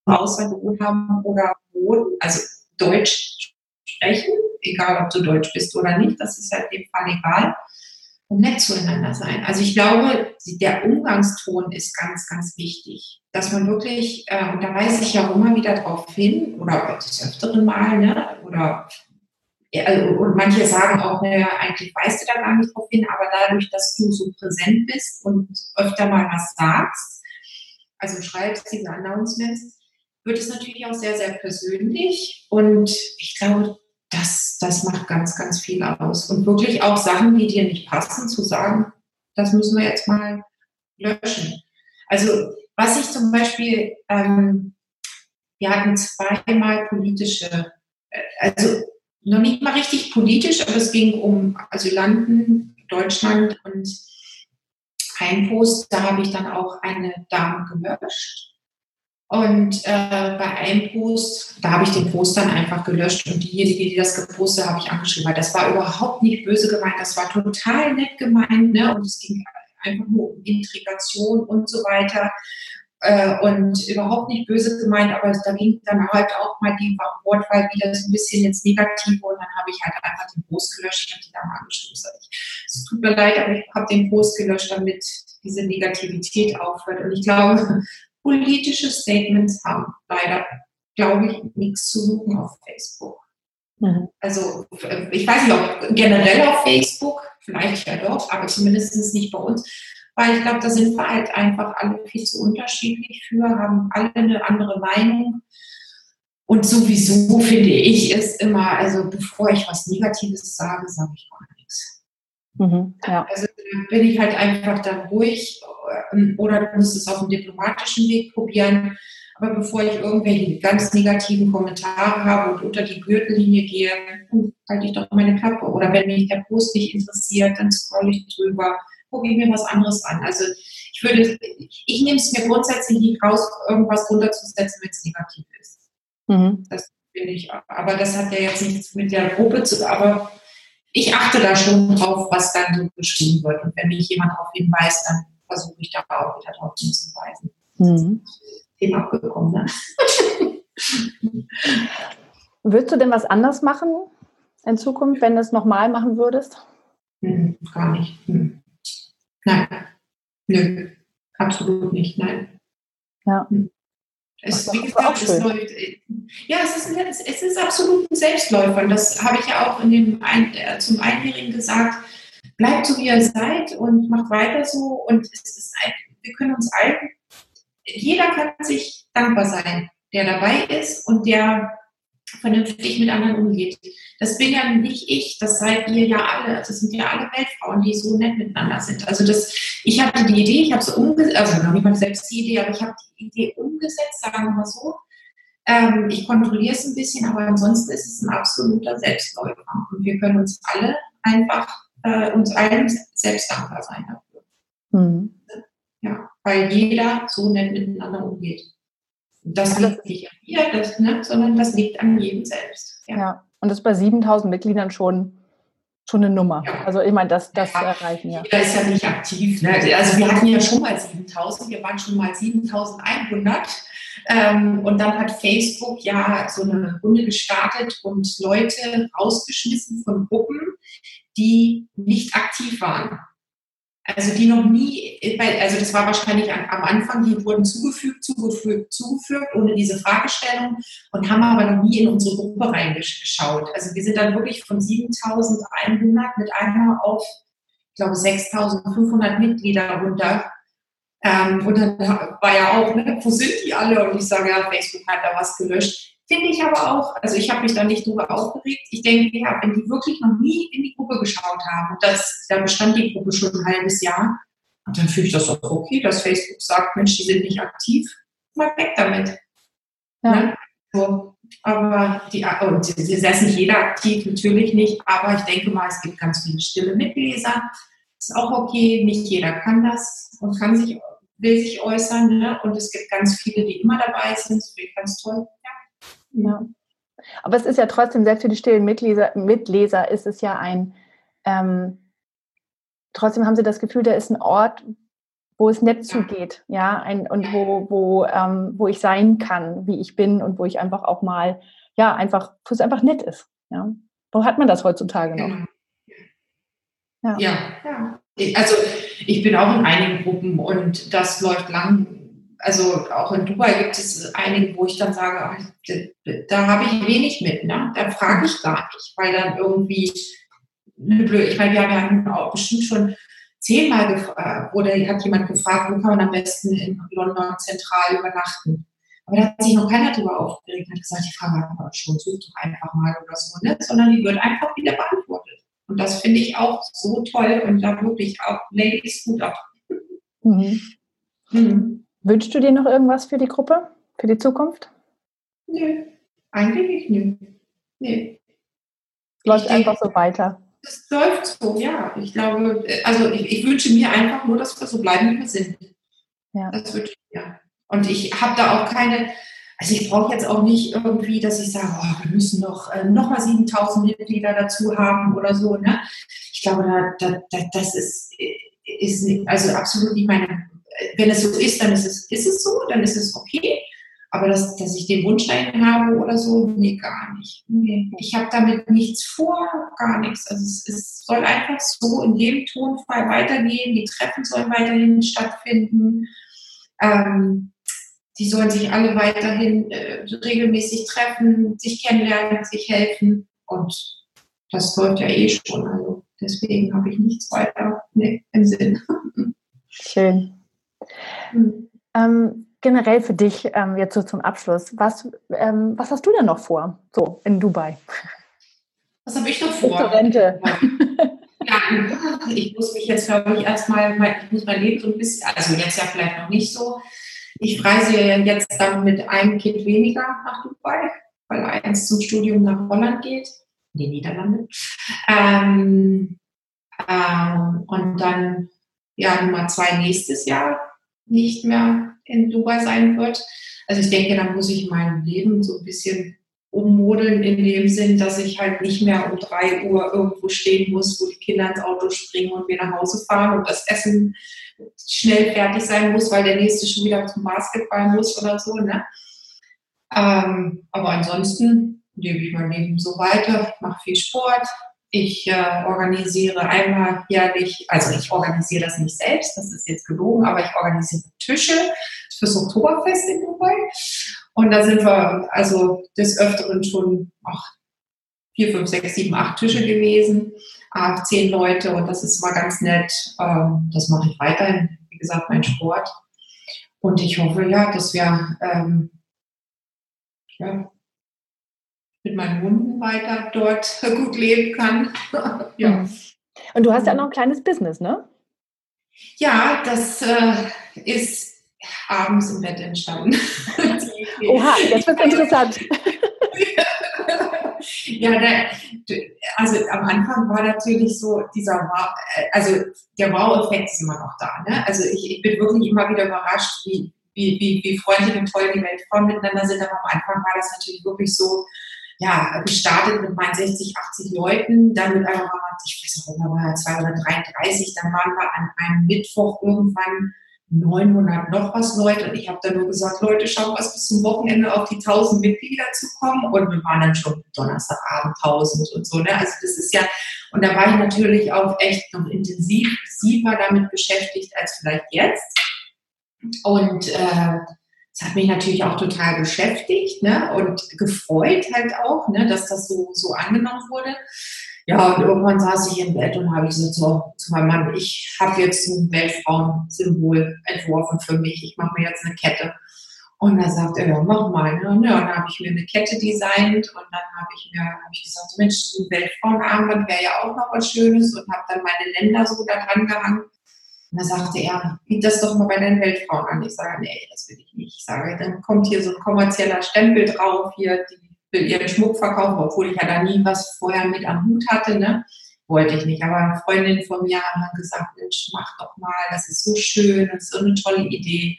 Ausland gewohnt haben oder wohnen, also Deutsch sprechen, egal ob du Deutsch bist oder nicht, das ist halt dem Fall egal und nett zueinander sein. Also ich glaube, der Umgangston ist ganz, ganz wichtig, dass man wirklich, äh, und da weise ich ja auch immer wieder drauf hin, oder des Öfteren mal, ne, oder ja, also, und manche sagen auch, naja, eigentlich weißt du da gar nicht drauf hin, aber dadurch, dass du so präsent bist und öfter mal was sagst, also schreibst diese Announcements, wird es natürlich auch sehr, sehr persönlich und ich glaube, das, das macht ganz, ganz viel aus. Und wirklich auch Sachen, die dir nicht passen, zu sagen, das müssen wir jetzt mal löschen. Also was ich zum Beispiel, ähm, wir hatten zweimal politische, äh, also noch nicht mal richtig politisch, aber es ging um Asylanten, Deutschland und ein Post, da habe ich dann auch eine Dame gelöscht und äh, bei einem Post, da habe ich den Post dann einfach gelöscht und diejenige, die das gepostet habe ich angeschrieben, weil das war überhaupt nicht böse gemeint, das war total nett gemeint, ne? Und es ging einfach nur um Integration und so weiter. Äh, und überhaupt nicht böse gemeint, aber da ging dann halt auch mal die Wortwahl wieder so ein bisschen ins Negative und dann habe ich halt einfach den Post gelöscht. Ich habe die Dame angeschrieben, es tut mir leid, aber ich habe den Post gelöscht, damit diese Negativität aufhört. Und ich glaube, politische Statements haben leider, glaube ich, nichts zu suchen auf Facebook. Mhm. Also ich weiß nicht, ob generell auf Facebook, vielleicht ja doch, aber zumindest nicht bei uns, weil ich glaube, da sind wir halt einfach alle viel zu unterschiedlich für, haben alle eine andere Meinung. Und sowieso finde ich es immer, also bevor ich was Negatives sage, sage ich gar nichts. Mhm, ja. Also bin ich halt einfach dann ruhig ähm, oder du musst es auf dem diplomatischen Weg probieren. Aber bevor ich irgendwelche ganz negativen Kommentare habe und unter die Gürtellinie gehe, halte ich doch meine Klappe. Oder wenn mich der Post nicht interessiert, dann scroll ich drüber, gucke ich mir was anderes an. Also ich würde, ich nehme es mir grundsätzlich nicht raus, irgendwas runterzusetzen, wenn es negativ ist. Mhm. Das finde ich. Aber das hat ja jetzt nichts mit der Gruppe zu, aber ich achte da schon drauf, was dann so beschrieben wird. Und wenn mich jemand darauf hinweist, dann versuche ich da auch wieder darauf hinzuweisen. Mhm. Thema abgekommen. Ne? Würdest du denn was anders machen in Zukunft, wenn du es nochmal machen würdest? Hm, gar nicht. Hm. Nein. Nö. Absolut nicht. Nein. Ja. Hm. Es, wie gesagt, es läuft, ja, es ist, ein, es ist absolut ein Selbstläufer. Und das habe ich ja auch in dem ein, äh, zum Einjährigen gesagt. Bleibt so, wie ihr seid und macht weiter so. Und es ist ein, wir können uns allen, jeder kann sich dankbar sein, der dabei ist und der vernünftig mit anderen umgeht. Das bin ja nicht ich, das seid ihr ja alle. Das sind ja alle Weltfrauen, die so nett miteinander sind. Also das, ich hatte die Idee, ich habe sie umgesetzt, also noch nicht mal selbst die Idee, aber ich habe die Idee umgesetzt, sagen wir mal so. Ähm, ich kontrolliere es ein bisschen, aber ansonsten ist es ein absoluter Selbstläufer. Und wir können uns alle einfach äh, uns allen selbst dankbar sein dafür. Mhm. Ja, weil jeder so nett miteinander umgeht. Das liegt nicht an mir, das, ne, sondern das liegt an jedem selbst. Ja, ja. und das ist bei 7000 Mitgliedern schon schon eine Nummer. Ja. Also ich meine, das, das ja, erreichen ja. Jeder ist ja nicht aktiv. Ne? Also wir hatten ja schon mal 7000, wir waren schon mal 7100. Ähm, und dann hat Facebook ja so eine Runde gestartet und Leute rausgeschmissen von Gruppen, die nicht aktiv waren also die noch nie, also das war wahrscheinlich am Anfang, die wurden zugefügt, zugefügt, zugefügt, ohne diese Fragestellung und haben aber noch nie in unsere Gruppe reingeschaut. Also wir sind dann wirklich von 7100 mit einmal auf, ich glaube, 6500 Mitglieder runter. Ähm, und dann war ja auch, ne, wo sind die alle? Und ich sage, ja, Facebook hat da was gelöscht. Finde ich aber auch, also ich habe mich da nicht drüber aufgeregt. Ich denke, ja, wenn die wirklich noch nie in die Gruppe geschaut haben, das, da bestand die Gruppe schon ein halbes Jahr, und dann finde ich das auch okay, dass Facebook sagt, Mensch, die sind nicht aktiv, mal weg damit. Ja. Ne? So, aber die, und sie, sie ist nicht jeder aktiv, natürlich nicht, aber ich denke mal, es gibt ganz viele stille Mitleser. Ist auch okay, nicht jeder kann das und kann sich, will sich äußern. Ne? Und es gibt ganz viele, die immer dabei sind. Das finde ich ganz toll. Ja. Aber es ist ja trotzdem, selbst für die stillen Mitleser, Mitleser ist es ja ein, ähm, trotzdem haben sie das Gefühl, da ist ein Ort, wo es nett zugeht, ja, ein, und wo, wo, ähm, wo ich sein kann, wie ich bin und wo ich einfach auch mal, ja, einfach, wo es einfach nett ist, ja. Wo hat man das heutzutage noch? Ja. ja. ja. Also ich bin auch in einigen Gruppen und das läuft lang, also auch in Dubai gibt es einige, wo ich dann sage, da habe ich wenig mit, ne? da frage ich gar nicht, weil dann irgendwie eine blöde, ich meine, wir haben ja auch bestimmt schon zehnmal gefragt, oder hat jemand gefragt, wo kann man am besten in London zentral übernachten. Aber da hat sich noch keiner darüber aufgeregt und hat gesagt, die Frage hat man schon, such doch einfach mal oder so, ne? sondern die wird einfach wieder beantwortet. Und das finde ich auch so toll und da wirklich auch Ladies gut ab. Mhm. Mhm. Wünschst du dir noch irgendwas für die Gruppe, für die Zukunft? Nö, eigentlich nicht. Nee. Läuft ich einfach so weiter. Es läuft so, ja. Ich glaube, also ich, ich, wünsche mir einfach nur, dass wir so bleiben, wie wir sind. Ja. Das wünsche ich mir. Und ich habe da auch keine, also ich brauche jetzt auch nicht irgendwie, dass ich sage, oh, wir müssen noch, äh, noch mal 7000 Mitglieder dazu haben oder so. Ne? Ich glaube, da, da, da, das ist, ist also absolut nicht meine wenn es so ist, dann ist es, ist es so, dann ist es okay. Aber dass, dass ich den Wunsch dahin habe oder so, nee, gar nicht. Nee. Ich habe damit nichts vor, gar nichts. Also es, es soll einfach so in dem Tonfall weitergehen. Die Treffen sollen weiterhin stattfinden. Ähm, die sollen sich alle weiterhin äh, regelmäßig treffen, sich kennenlernen, sich helfen. Und das läuft ja eh schon. Also deswegen habe ich nichts weiter nee, im Sinn. Schön. Mhm. Ähm, generell für dich ähm, jetzt so zum Abschluss, was, ähm, was hast du denn noch vor, so in Dubai? Was habe ich noch vor? Rente. Ja, ich muss mich jetzt, glaube ich, erstmal, ich muss mein Leben so ein bisschen, also jetzt ja vielleicht noch nicht so. Ich reise jetzt dann mit einem Kind weniger nach Dubai, weil eins zum Studium nach Holland geht, in die Niederlande. Ähm, ähm, und dann ja Nummer zwei nächstes Jahr nicht mehr in Dubai sein wird. Also ich denke, da muss ich mein Leben so ein bisschen ummodeln in dem Sinn, dass ich halt nicht mehr um drei Uhr irgendwo stehen muss, wo die Kinder ins Auto springen und wir nach Hause fahren und das Essen schnell fertig sein muss, weil der nächste schon wieder zum Basketball muss oder so. Ne? Ähm, aber ansonsten lebe ich mein Leben so weiter, mache viel Sport, ich äh, organisiere einmal jährlich, also ich organisiere das nicht selbst, das ist jetzt gelogen, aber ich organisiere Tische fürs Oktoberfest in Dubai. Und da sind wir also des Öfteren schon ach, vier, fünf, sechs, sieben, acht Tische gewesen, acht, zehn Leute und das ist immer ganz nett. Ähm, das mache ich weiterhin, wie gesagt, mein Sport. Und ich hoffe ja, dass wir ähm, ja, mit meinen Hunden weiter dort gut leben kann. ja. Und du hast ja noch ein kleines Business, ne? Ja, das äh, ist abends im Bett entstanden. Oha, jetzt wird es interessant. Ja, der, also am Anfang war natürlich so dieser, also der Wow-Effekt ist immer noch da. Ne? Also ich, ich bin wirklich immer wieder überrascht, wie, wie, wie, wie freundlich und toll die Weltfrauen miteinander sind. Aber am Anfang war das natürlich wirklich so, ja, gestartet mit meinen 60, 80 Leuten, dann mit einer, ich weiß nicht, da war 233, dann waren wir an einem Mittwoch irgendwann 900 noch was Leute und ich habe dann nur gesagt, Leute, schaut was bis zum Wochenende auf die 1000 Mitglieder zu kommen und wir waren dann schon Donnerstagabend 1000 und so, ne? also das ist ja, und da war ich natürlich auch echt noch intensiver damit beschäftigt als vielleicht jetzt und äh, das hat mich natürlich auch total beschäftigt ne? und gefreut halt auch, ne? dass das so, so angenommen wurde. Ja, und irgendwann saß ich im Bett und habe gesagt so, zu meinem Mann, ich habe jetzt ein Weltfrauensymbol entworfen für mich. Ich mache mir jetzt eine Kette. Und er sagt er, ja, mach mal. Ne? Und dann habe ich mir eine Kette designt und dann habe ich mir hab ich gesagt, Mensch, ein Weltfrauenarmband wäre ja auch noch was Schönes und habe dann meine Länder so da dran gehangen. Und dann sagte er, biet das doch mal bei den Weltfrauen an. Ich sage, nee, das will ich nicht. Ich sage, dann kommt hier so ein kommerzieller Stempel drauf, hier, die will ihren Schmuck verkaufen, obwohl ich ja da nie was vorher mit am Hut hatte, ne? Wollte ich nicht. Aber eine Freundin von mir hat dann gesagt, Mensch, mach doch mal, das ist so schön, das ist so eine tolle Idee.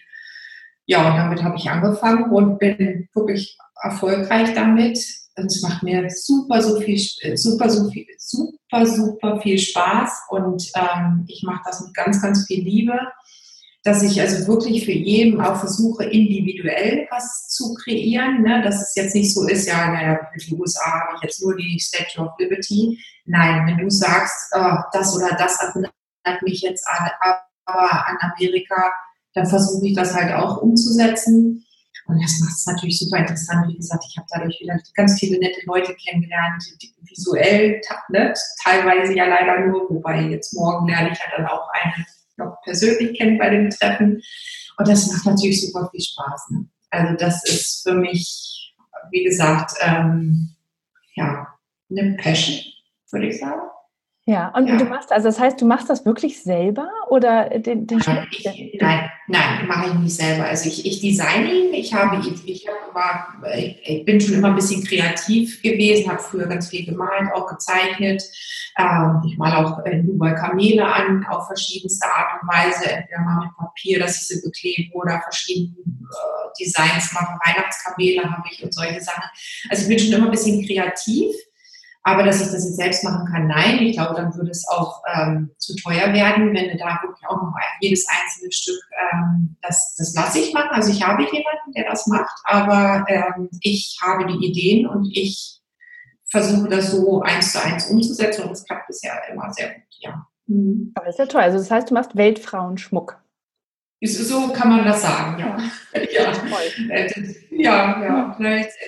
Ja, und damit habe ich angefangen und bin wirklich erfolgreich damit. Und es macht mir super, so viel, super, so viel, super, super viel Spaß und ähm, ich mache das mit ganz, ganz viel Liebe, dass ich also wirklich für jeden auch versuche, individuell was zu kreieren, ne? dass es jetzt nicht so ist, ja, naja, für die USA habe ich jetzt nur die Statue of Liberty. Nein, wenn du sagst, oh, das oder das erinnert mich jetzt an, aber an Amerika, dann versuche ich das halt auch umzusetzen. Und das macht es natürlich super interessant. Wie gesagt, ich habe dadurch wieder ganz viele nette Leute kennengelernt, visuell, ne? teilweise ja leider nur, wobei jetzt morgen lerne ich ja dann auch eine noch persönlich kennen bei dem Treffen. Und das macht natürlich super viel Spaß. Ne? Also das ist für mich, wie gesagt, ähm, ja, eine Passion, würde ich sagen. Ja, und ja. du machst, also das heißt, du machst das wirklich selber oder den, den nein, ich, nein, nein, mache ich nicht selber. Also ich, ich designe ihn, ich habe ich, war, ich bin schon immer ein bisschen kreativ gewesen, habe früher ganz viel gemalt, auch gezeichnet. Ähm, ich male auch Dubai Kamele an, auf verschiedenste Art und Weise, entweder mal mit Papier, dass ich sie beklebe oder verschiedene äh, Designs mache. Weihnachtskamele habe ich und solche Sachen. Also ich bin schon immer ein bisschen kreativ. Aber dass ich das jetzt selbst machen kann, nein. Ich glaube, dann würde es auch ähm, zu teuer werden, wenn du da wirklich auch noch jedes einzelne Stück, ähm, das, das lasse ich machen. Also ich habe jemanden, der das macht, aber ähm, ich habe die Ideen und ich versuche das so eins zu eins umzusetzen und es klappt bisher immer sehr gut, ja. Mhm. Aber das ist ja toll. Also das heißt, du machst Weltfrauenschmuck. So kann man das sagen, ja. Ja, ja, ja.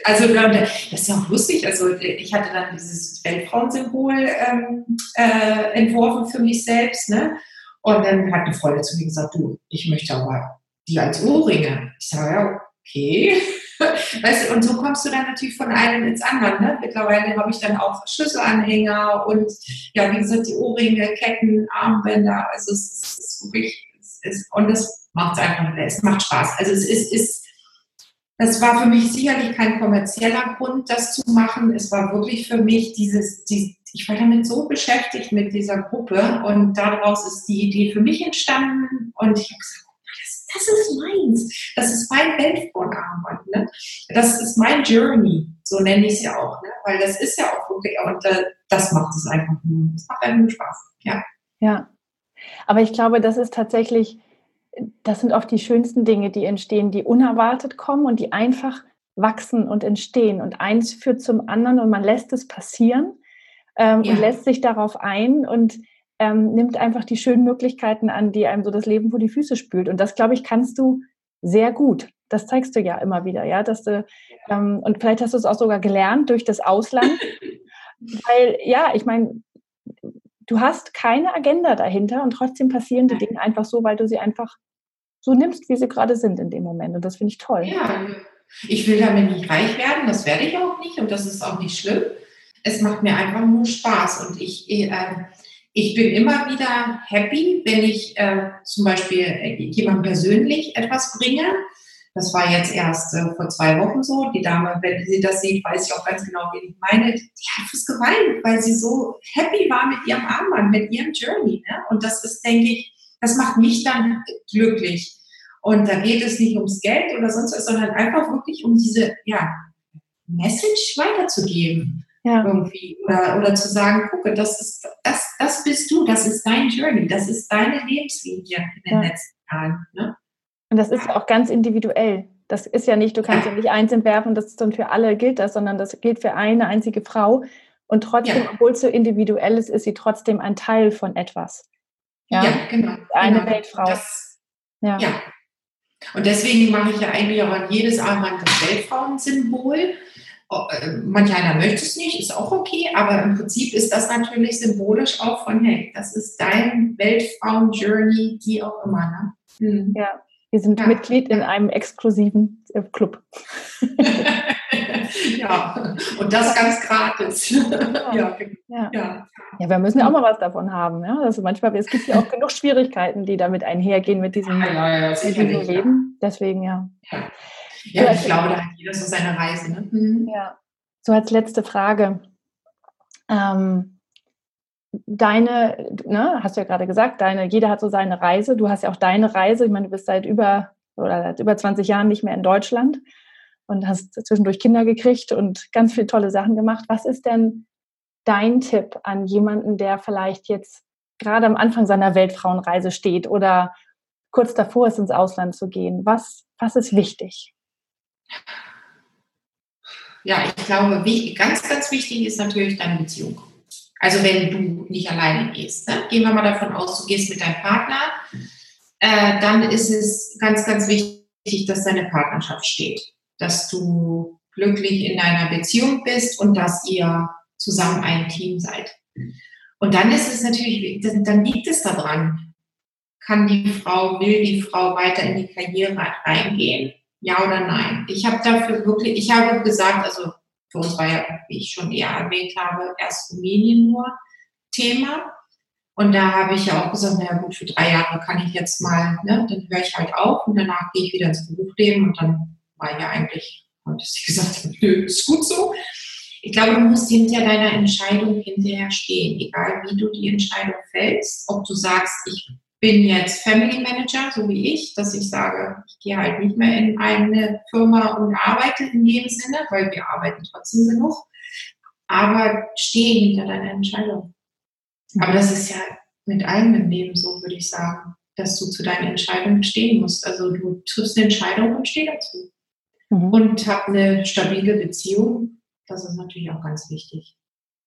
Also das ist ja auch lustig. Also ich hatte dann dieses Weltfrauensymbol ähm, äh, entworfen für mich selbst, ne? Und dann hat eine Freundin zu mir gesagt, du, ich möchte aber die als Ohrringe. Ich sage, ja, okay. Weißt du, und so kommst du dann natürlich von einem ins andere. Ne? Mittlerweile habe ich dann auch Schlüsselanhänger und ja, wie gesagt, die Ohrringe, Ketten, Armbänder. Also es ist, es ist wirklich, ist, und das macht es einfach, es macht Spaß. Also es ist, ist, das war für mich sicherlich kein kommerzieller Grund, das zu machen. Es war wirklich für mich dieses, die, ich war damit so beschäftigt mit dieser Gruppe und daraus ist die Idee für mich entstanden und ich habe gesagt, das, das ist meins, das ist mein Weltfrauenarmband, ne? das ist mein Journey, so nenne ich es ja auch, ne? weil das ist ja auch wirklich, und äh, das macht es einfach das macht einfach Spaß, ja. Ja, aber ich glaube, das ist tatsächlich das sind oft die schönsten Dinge, die entstehen, die unerwartet kommen und die einfach wachsen und entstehen. Und eins führt zum anderen und man lässt es passieren ähm, ja. und lässt sich darauf ein und ähm, nimmt einfach die schönen Möglichkeiten an, die einem so das Leben vor die Füße spült. Und das, glaube ich, kannst du sehr gut. Das zeigst du ja immer wieder, ja, dass du ähm, und vielleicht hast du es auch sogar gelernt durch das Ausland, weil ja, ich meine, du hast keine Agenda dahinter und trotzdem passieren die Dinge einfach so, weil du sie einfach so nimmst, wie sie gerade sind in dem Moment. Und das finde ich toll. Ja, ich will damit nicht reich werden, das werde ich auch nicht und das ist auch nicht schlimm. Es macht mir einfach nur Spaß und ich, äh, ich bin immer wieder happy, wenn ich äh, zum Beispiel äh, jemandem persönlich etwas bringe, Das war jetzt erst äh, vor zwei Wochen so. Die Dame, wenn sie das sieht, weiß ich auch ganz genau, wen ich meine. Die hat fast geweint, weil sie so happy war mit ihrem Armband, mit ihrem Journey. Ne? Und das ist, denke ich, das macht mich dann glücklich. Und da geht es nicht ums Geld oder sonst was, sondern einfach wirklich um diese ja, Message weiterzugeben. Ja. Irgendwie. Oder, oder zu sagen, gucke, das ist, das, das bist du, das ist dein Journey, das ist deine Lebenslinie in den ja. letzten Jahren. Ne? Und das ist ja auch ganz individuell. Das ist ja nicht, du kannst ja, ja nicht eins entwerfen, das ist dann für alle gilt das, sondern das gilt für eine einzige Frau. Und trotzdem, obwohl es so individuell ist, ist sie trotzdem ein Teil von etwas. Ja, genau. Eine genau. Weltfrau. Das, ja. ja. Und deswegen mache ich ja eigentlich auch an jedes Armband das Weltfrauensymbol. Oh, äh, manch einer möchte es nicht, ist auch okay, aber im Prinzip ist das natürlich symbolisch auch von, hey, das ist dein Weltfrauen-Journey, wie auch immer. Ne? Mhm. Ja, wir sind ja. Mitglied in einem exklusiven äh, Club. ja, und das ganz gratis. Ja. Ja. ja. ja. Ja. wir müssen ja auch mal was davon haben. Ja? Also manchmal, es gibt ja auch genug Schwierigkeiten, die damit einhergehen mit diesem, mit diesem Leben. Deswegen, ja. Ja, ich glaube, da hat jeder so seine Reise. Ne? Mhm. Ja. So als letzte Frage. Ähm, deine, ne, hast du ja gerade gesagt, deine, jeder hat so seine Reise. Du hast ja auch deine Reise. Ich meine, du bist seit über oder seit über 20 Jahren nicht mehr in Deutschland und hast zwischendurch Kinder gekriegt und ganz viele tolle Sachen gemacht. Was ist denn dein Tipp an jemanden, der vielleicht jetzt gerade am Anfang seiner Weltfrauenreise steht oder kurz davor ist, ins Ausland zu gehen? Was, was ist wichtig? Ja, ich glaube, ganz, ganz wichtig ist natürlich deine Beziehung. Also wenn du nicht alleine gehst. Ne? Gehen wir mal davon aus, du gehst mit deinem Partner, äh, dann ist es ganz, ganz wichtig, dass deine Partnerschaft steht. Dass du glücklich in deiner Beziehung bist und dass ihr zusammen ein Team seid. Und dann ist es natürlich, dann liegt es daran, kann die Frau, will die Frau weiter in die Karriere reingehen? Ja oder nein? Ich habe dafür wirklich, ich habe gesagt, also für uns war ja, wie ich schon eher erwähnt habe, erst Rumänien nur Thema. Und da habe ich ja auch gesagt, naja gut, für drei Jahre kann ich jetzt mal, ne, dann höre ich halt auf und danach gehe ich wieder ins Berufsleben und dann war ja eigentlich, und sie gesagt, nö, ist gut so. Ich glaube, du musst hinter deiner Entscheidung hinterher stehen, egal wie du die Entscheidung fällst, ob du sagst, ich bin jetzt Family Manager, so wie ich, dass ich sage, ich gehe halt nicht mehr in eine Firma und arbeite in dem Sinne, weil wir arbeiten trotzdem genug, aber stehe hinter deiner Entscheidung. Aber das ist ja mit allem im Leben so, würde ich sagen, dass du zu deinen Entscheidungen stehen musst. Also du triffst eine Entscheidung und steh dazu. Mhm. Und hab eine stabile Beziehung. Das ist natürlich auch ganz wichtig.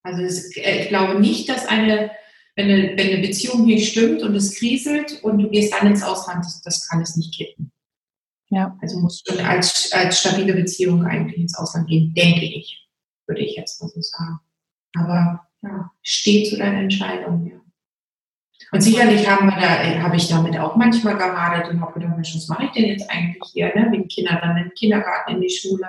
Also äh, ich glaube nicht, dass eine wenn eine, wenn eine Beziehung nicht stimmt und es kriselt und du gehst dann ins Ausland, das, das kann es nicht kippen. Ja. Also musst du als, als stabile Beziehung eigentlich ins Ausland gehen, denke ich, würde ich jetzt mal so sagen. Aber ja, steh zu deiner Entscheidung, ja. Und sicherlich haben wir da, äh, habe ich damit auch manchmal geradet und habe gedacht, was mache ich denn jetzt eigentlich hier, ne? Wegen Kinder dann im Kindergarten, in die Schule.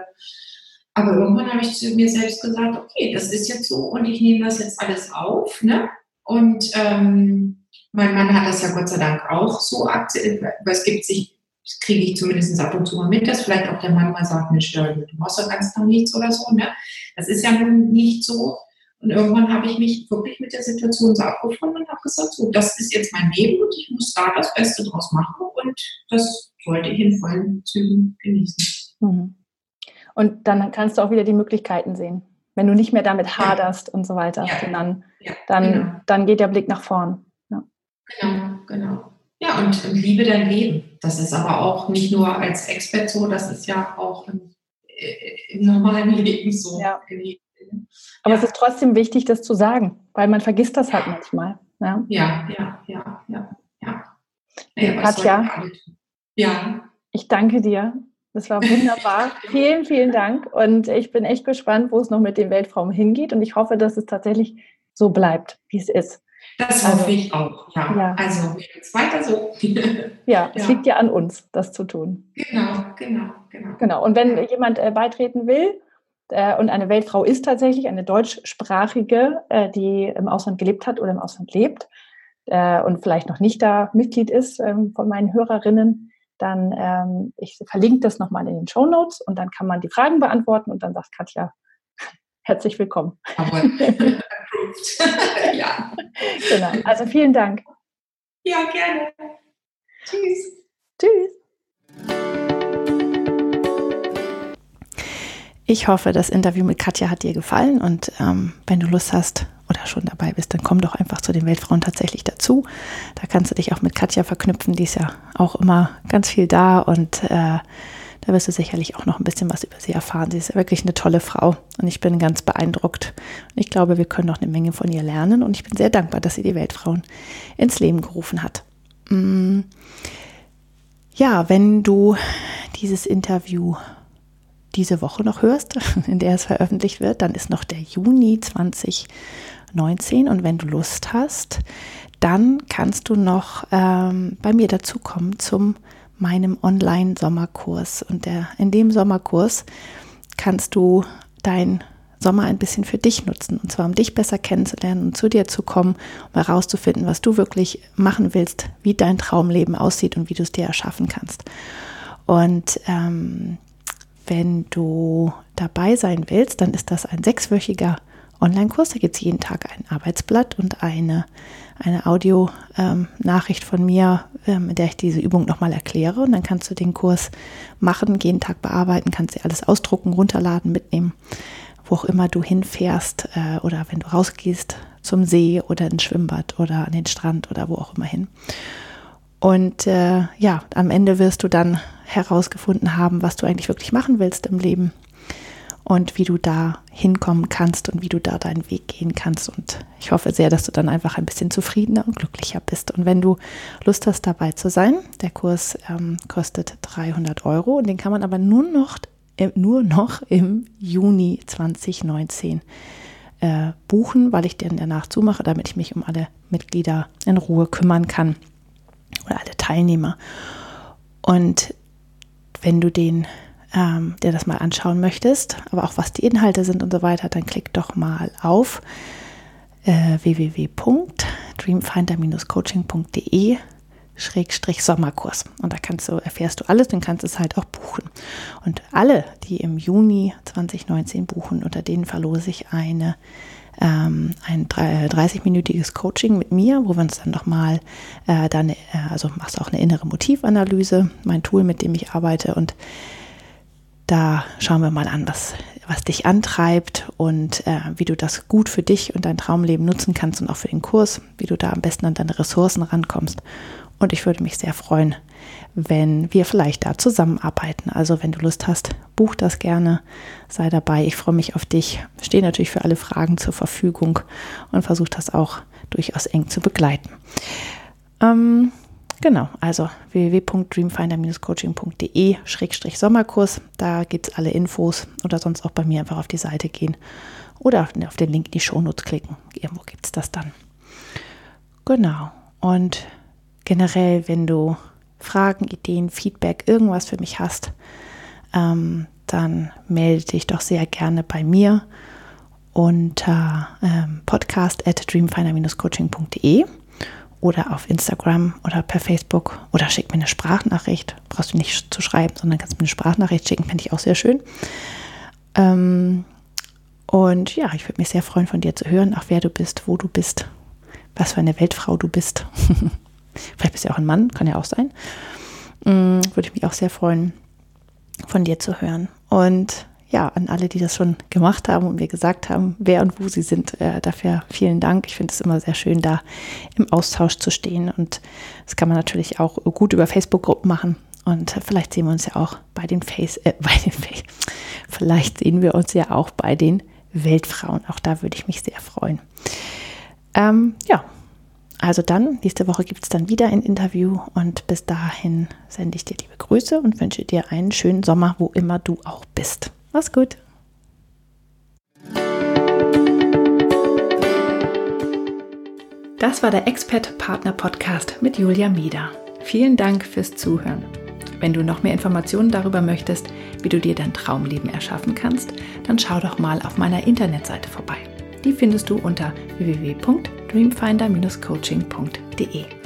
Aber irgendwann habe ich zu mir selbst gesagt, okay, das ist jetzt so und ich nehme das jetzt alles auf, ne? Und ähm, mein Mann hat das ja Gott sei Dank auch so akzeptiert, weil es gibt sich, das kriege ich zumindest ab und zu mal mit, dass vielleicht auch der Mann mal sagt, Mensch, du machst doch ganz Tag nichts oder so. Ne? Das ist ja nun nicht so. Und irgendwann habe ich mich wirklich mit der Situation so abgefunden und habe gesagt, so, das ist jetzt mein Leben und ich muss da das Beste draus machen und das sollte ich in vollen Zügen genießen. Mhm. Und dann kannst du auch wieder die Möglichkeiten sehen wenn du nicht mehr damit haderst ja. und so weiter, ja. sondern ja, dann, genau. dann geht der Blick nach vorn. Genau, genau. Ja, und, und, liebe dein Leben. Das ist aber auch nicht nur als Expert so, das ist ja auch im, äh, im normalen Leben so. Aber es ist trotzdem wichtig, das zu sagen, weil man vergisst das halt manchmal. Ja, ja, ja, ja, ja. ja. ja Katja, ja. ich danke dir das war wunderbar. vielen, vielen Dank. Und ich bin echt gespannt, wo es noch mit dem Weltraum hingeht. Und ich hoffe, dass es tatsächlich so bleibt, wie es ist. Das also, hoffe ich auch, ja. ja. Also weiter so. ja, es ja. liegt ja an uns, das zu tun. Genau, genau, genau. Genau. Und wenn jemand äh, beitreten will, äh, und eine Weltfrau ist tatsächlich eine deutschsprachige, äh, die im Ausland gelebt hat oder im Ausland lebt äh, und vielleicht noch nicht da Mitglied ist ähm, von meinen Hörerinnen, dann ähm, ich verlinke das nochmal in den Show Notes und dann kann man die Fragen beantworten und dann sagt Katja, herzlich willkommen. ja. Genau. Also vielen Dank. Ja, gerne. Tschüss. Tschüss. Ich hoffe, das Interview mit Katja hat dir gefallen und ähm, wenn du Lust hast oder schon dabei bist, dann komm doch einfach zu den Weltfrauen tatsächlich dazu. Da kannst du dich auch mit Katja verknüpfen, die ist ja auch immer ganz viel da und äh, da wirst du sicherlich auch noch ein bisschen was über sie erfahren. Sie ist wirklich eine tolle Frau und ich bin ganz beeindruckt. Und ich glaube, wir können noch eine Menge von ihr lernen und ich bin sehr dankbar, dass sie die Weltfrauen ins Leben gerufen hat. Mm. Ja, wenn du dieses Interview diese Woche noch hörst, in der es veröffentlicht wird, dann ist noch der Juni 2019 und wenn du Lust hast, dann kannst du noch ähm, bei mir dazukommen zum meinem Online-Sommerkurs. Und der, in dem Sommerkurs kannst du dein Sommer ein bisschen für dich nutzen. Und zwar um dich besser kennenzulernen und zu dir zu kommen, um herauszufinden, was du wirklich machen willst, wie dein Traumleben aussieht und wie du es dir erschaffen kannst. Und ähm, wenn du dabei sein willst, dann ist das ein sechswöchiger Online-Kurs. Da gibt es jeden Tag ein Arbeitsblatt und eine, eine Audio-Nachricht ähm, von mir, ähm, in der ich diese Übung nochmal erkläre. Und dann kannst du den Kurs machen, jeden Tag bearbeiten, kannst dir alles ausdrucken, runterladen, mitnehmen, wo auch immer du hinfährst äh, oder wenn du rausgehst zum See oder ins Schwimmbad oder an den Strand oder wo auch immer hin. Und äh, ja, am Ende wirst du dann herausgefunden haben, was du eigentlich wirklich machen willst im Leben und wie du da hinkommen kannst und wie du da deinen Weg gehen kannst. Und ich hoffe sehr, dass du dann einfach ein bisschen zufriedener und glücklicher bist. Und wenn du Lust hast, dabei zu sein, der Kurs ähm, kostet 300 Euro und den kann man aber nur noch, äh, nur noch im Juni 2019 äh, buchen, weil ich den danach zumache, damit ich mich um alle Mitglieder in Ruhe kümmern kann oder alle Teilnehmer. Und wenn du den ähm, dir das mal anschauen möchtest, aber auch was die Inhalte sind und so weiter, dann klick doch mal auf äh, www.dreamfinder-coaching.de Schrägstrich Sommerkurs. Und da kannst du, erfährst du alles und kannst es halt auch buchen. Und alle, die im Juni 2019 buchen, unter denen verlose ich eine ähm, ein 30-minütiges Coaching mit mir, wo wir uns dann nochmal, äh, dann, äh, also machst du auch eine innere Motivanalyse, mein Tool, mit dem ich arbeite und da schauen wir mal an, was, was dich antreibt und äh, wie du das gut für dich und dein Traumleben nutzen kannst und auch für den Kurs, wie du da am besten an deine Ressourcen rankommst. Und ich würde mich sehr freuen, wenn wir vielleicht da zusammenarbeiten. Also wenn du Lust hast, buch das gerne, sei dabei. Ich freue mich auf dich, stehe natürlich für alle Fragen zur Verfügung und versuche das auch durchaus eng zu begleiten. Ähm, genau, also www.dreamfinder-coaching.de-sommerkurs. Da gibt es alle Infos oder sonst auch bei mir einfach auf die Seite gehen oder auf den Link in die Shownotes klicken. Irgendwo gibt es das dann. Genau. Und generell, wenn du Fragen, Ideen, Feedback, irgendwas für mich hast, ähm, dann melde dich doch sehr gerne bei mir unter ähm, podcast at dreamfinder-coaching.de oder auf Instagram oder per Facebook oder schick mir eine Sprachnachricht. Brauchst du nicht zu schreiben, sondern kannst mir eine Sprachnachricht schicken, finde ich auch sehr schön. Ähm, und ja, ich würde mich sehr freuen, von dir zu hören, auch wer du bist, wo du bist, was für eine Weltfrau du bist. Vielleicht bist du ja auch ein Mann, kann ja auch sein. Mm, würde ich mich auch sehr freuen, von dir zu hören. Und ja, an alle, die das schon gemacht haben und mir gesagt haben, wer und wo sie sind, äh, dafür vielen Dank. Ich finde es immer sehr schön, da im Austausch zu stehen. Und das kann man natürlich auch gut über Facebook-Gruppen machen. Und vielleicht sehen wir uns ja auch bei den Face, äh, bei den Face, vielleicht sehen wir uns ja auch bei den Weltfrauen. Auch da würde ich mich sehr freuen. Ähm, ja, also dann, nächste Woche gibt es dann wieder ein Interview und bis dahin sende ich dir liebe Grüße und wünsche dir einen schönen Sommer, wo immer du auch bist. Mach's gut. Das war der Expert Partner Podcast mit Julia Mieder. Vielen Dank fürs Zuhören. Wenn du noch mehr Informationen darüber möchtest, wie du dir dein Traumleben erschaffen kannst, dann schau doch mal auf meiner Internetseite vorbei. Die findest du unter www dreamfinder-coaching.de.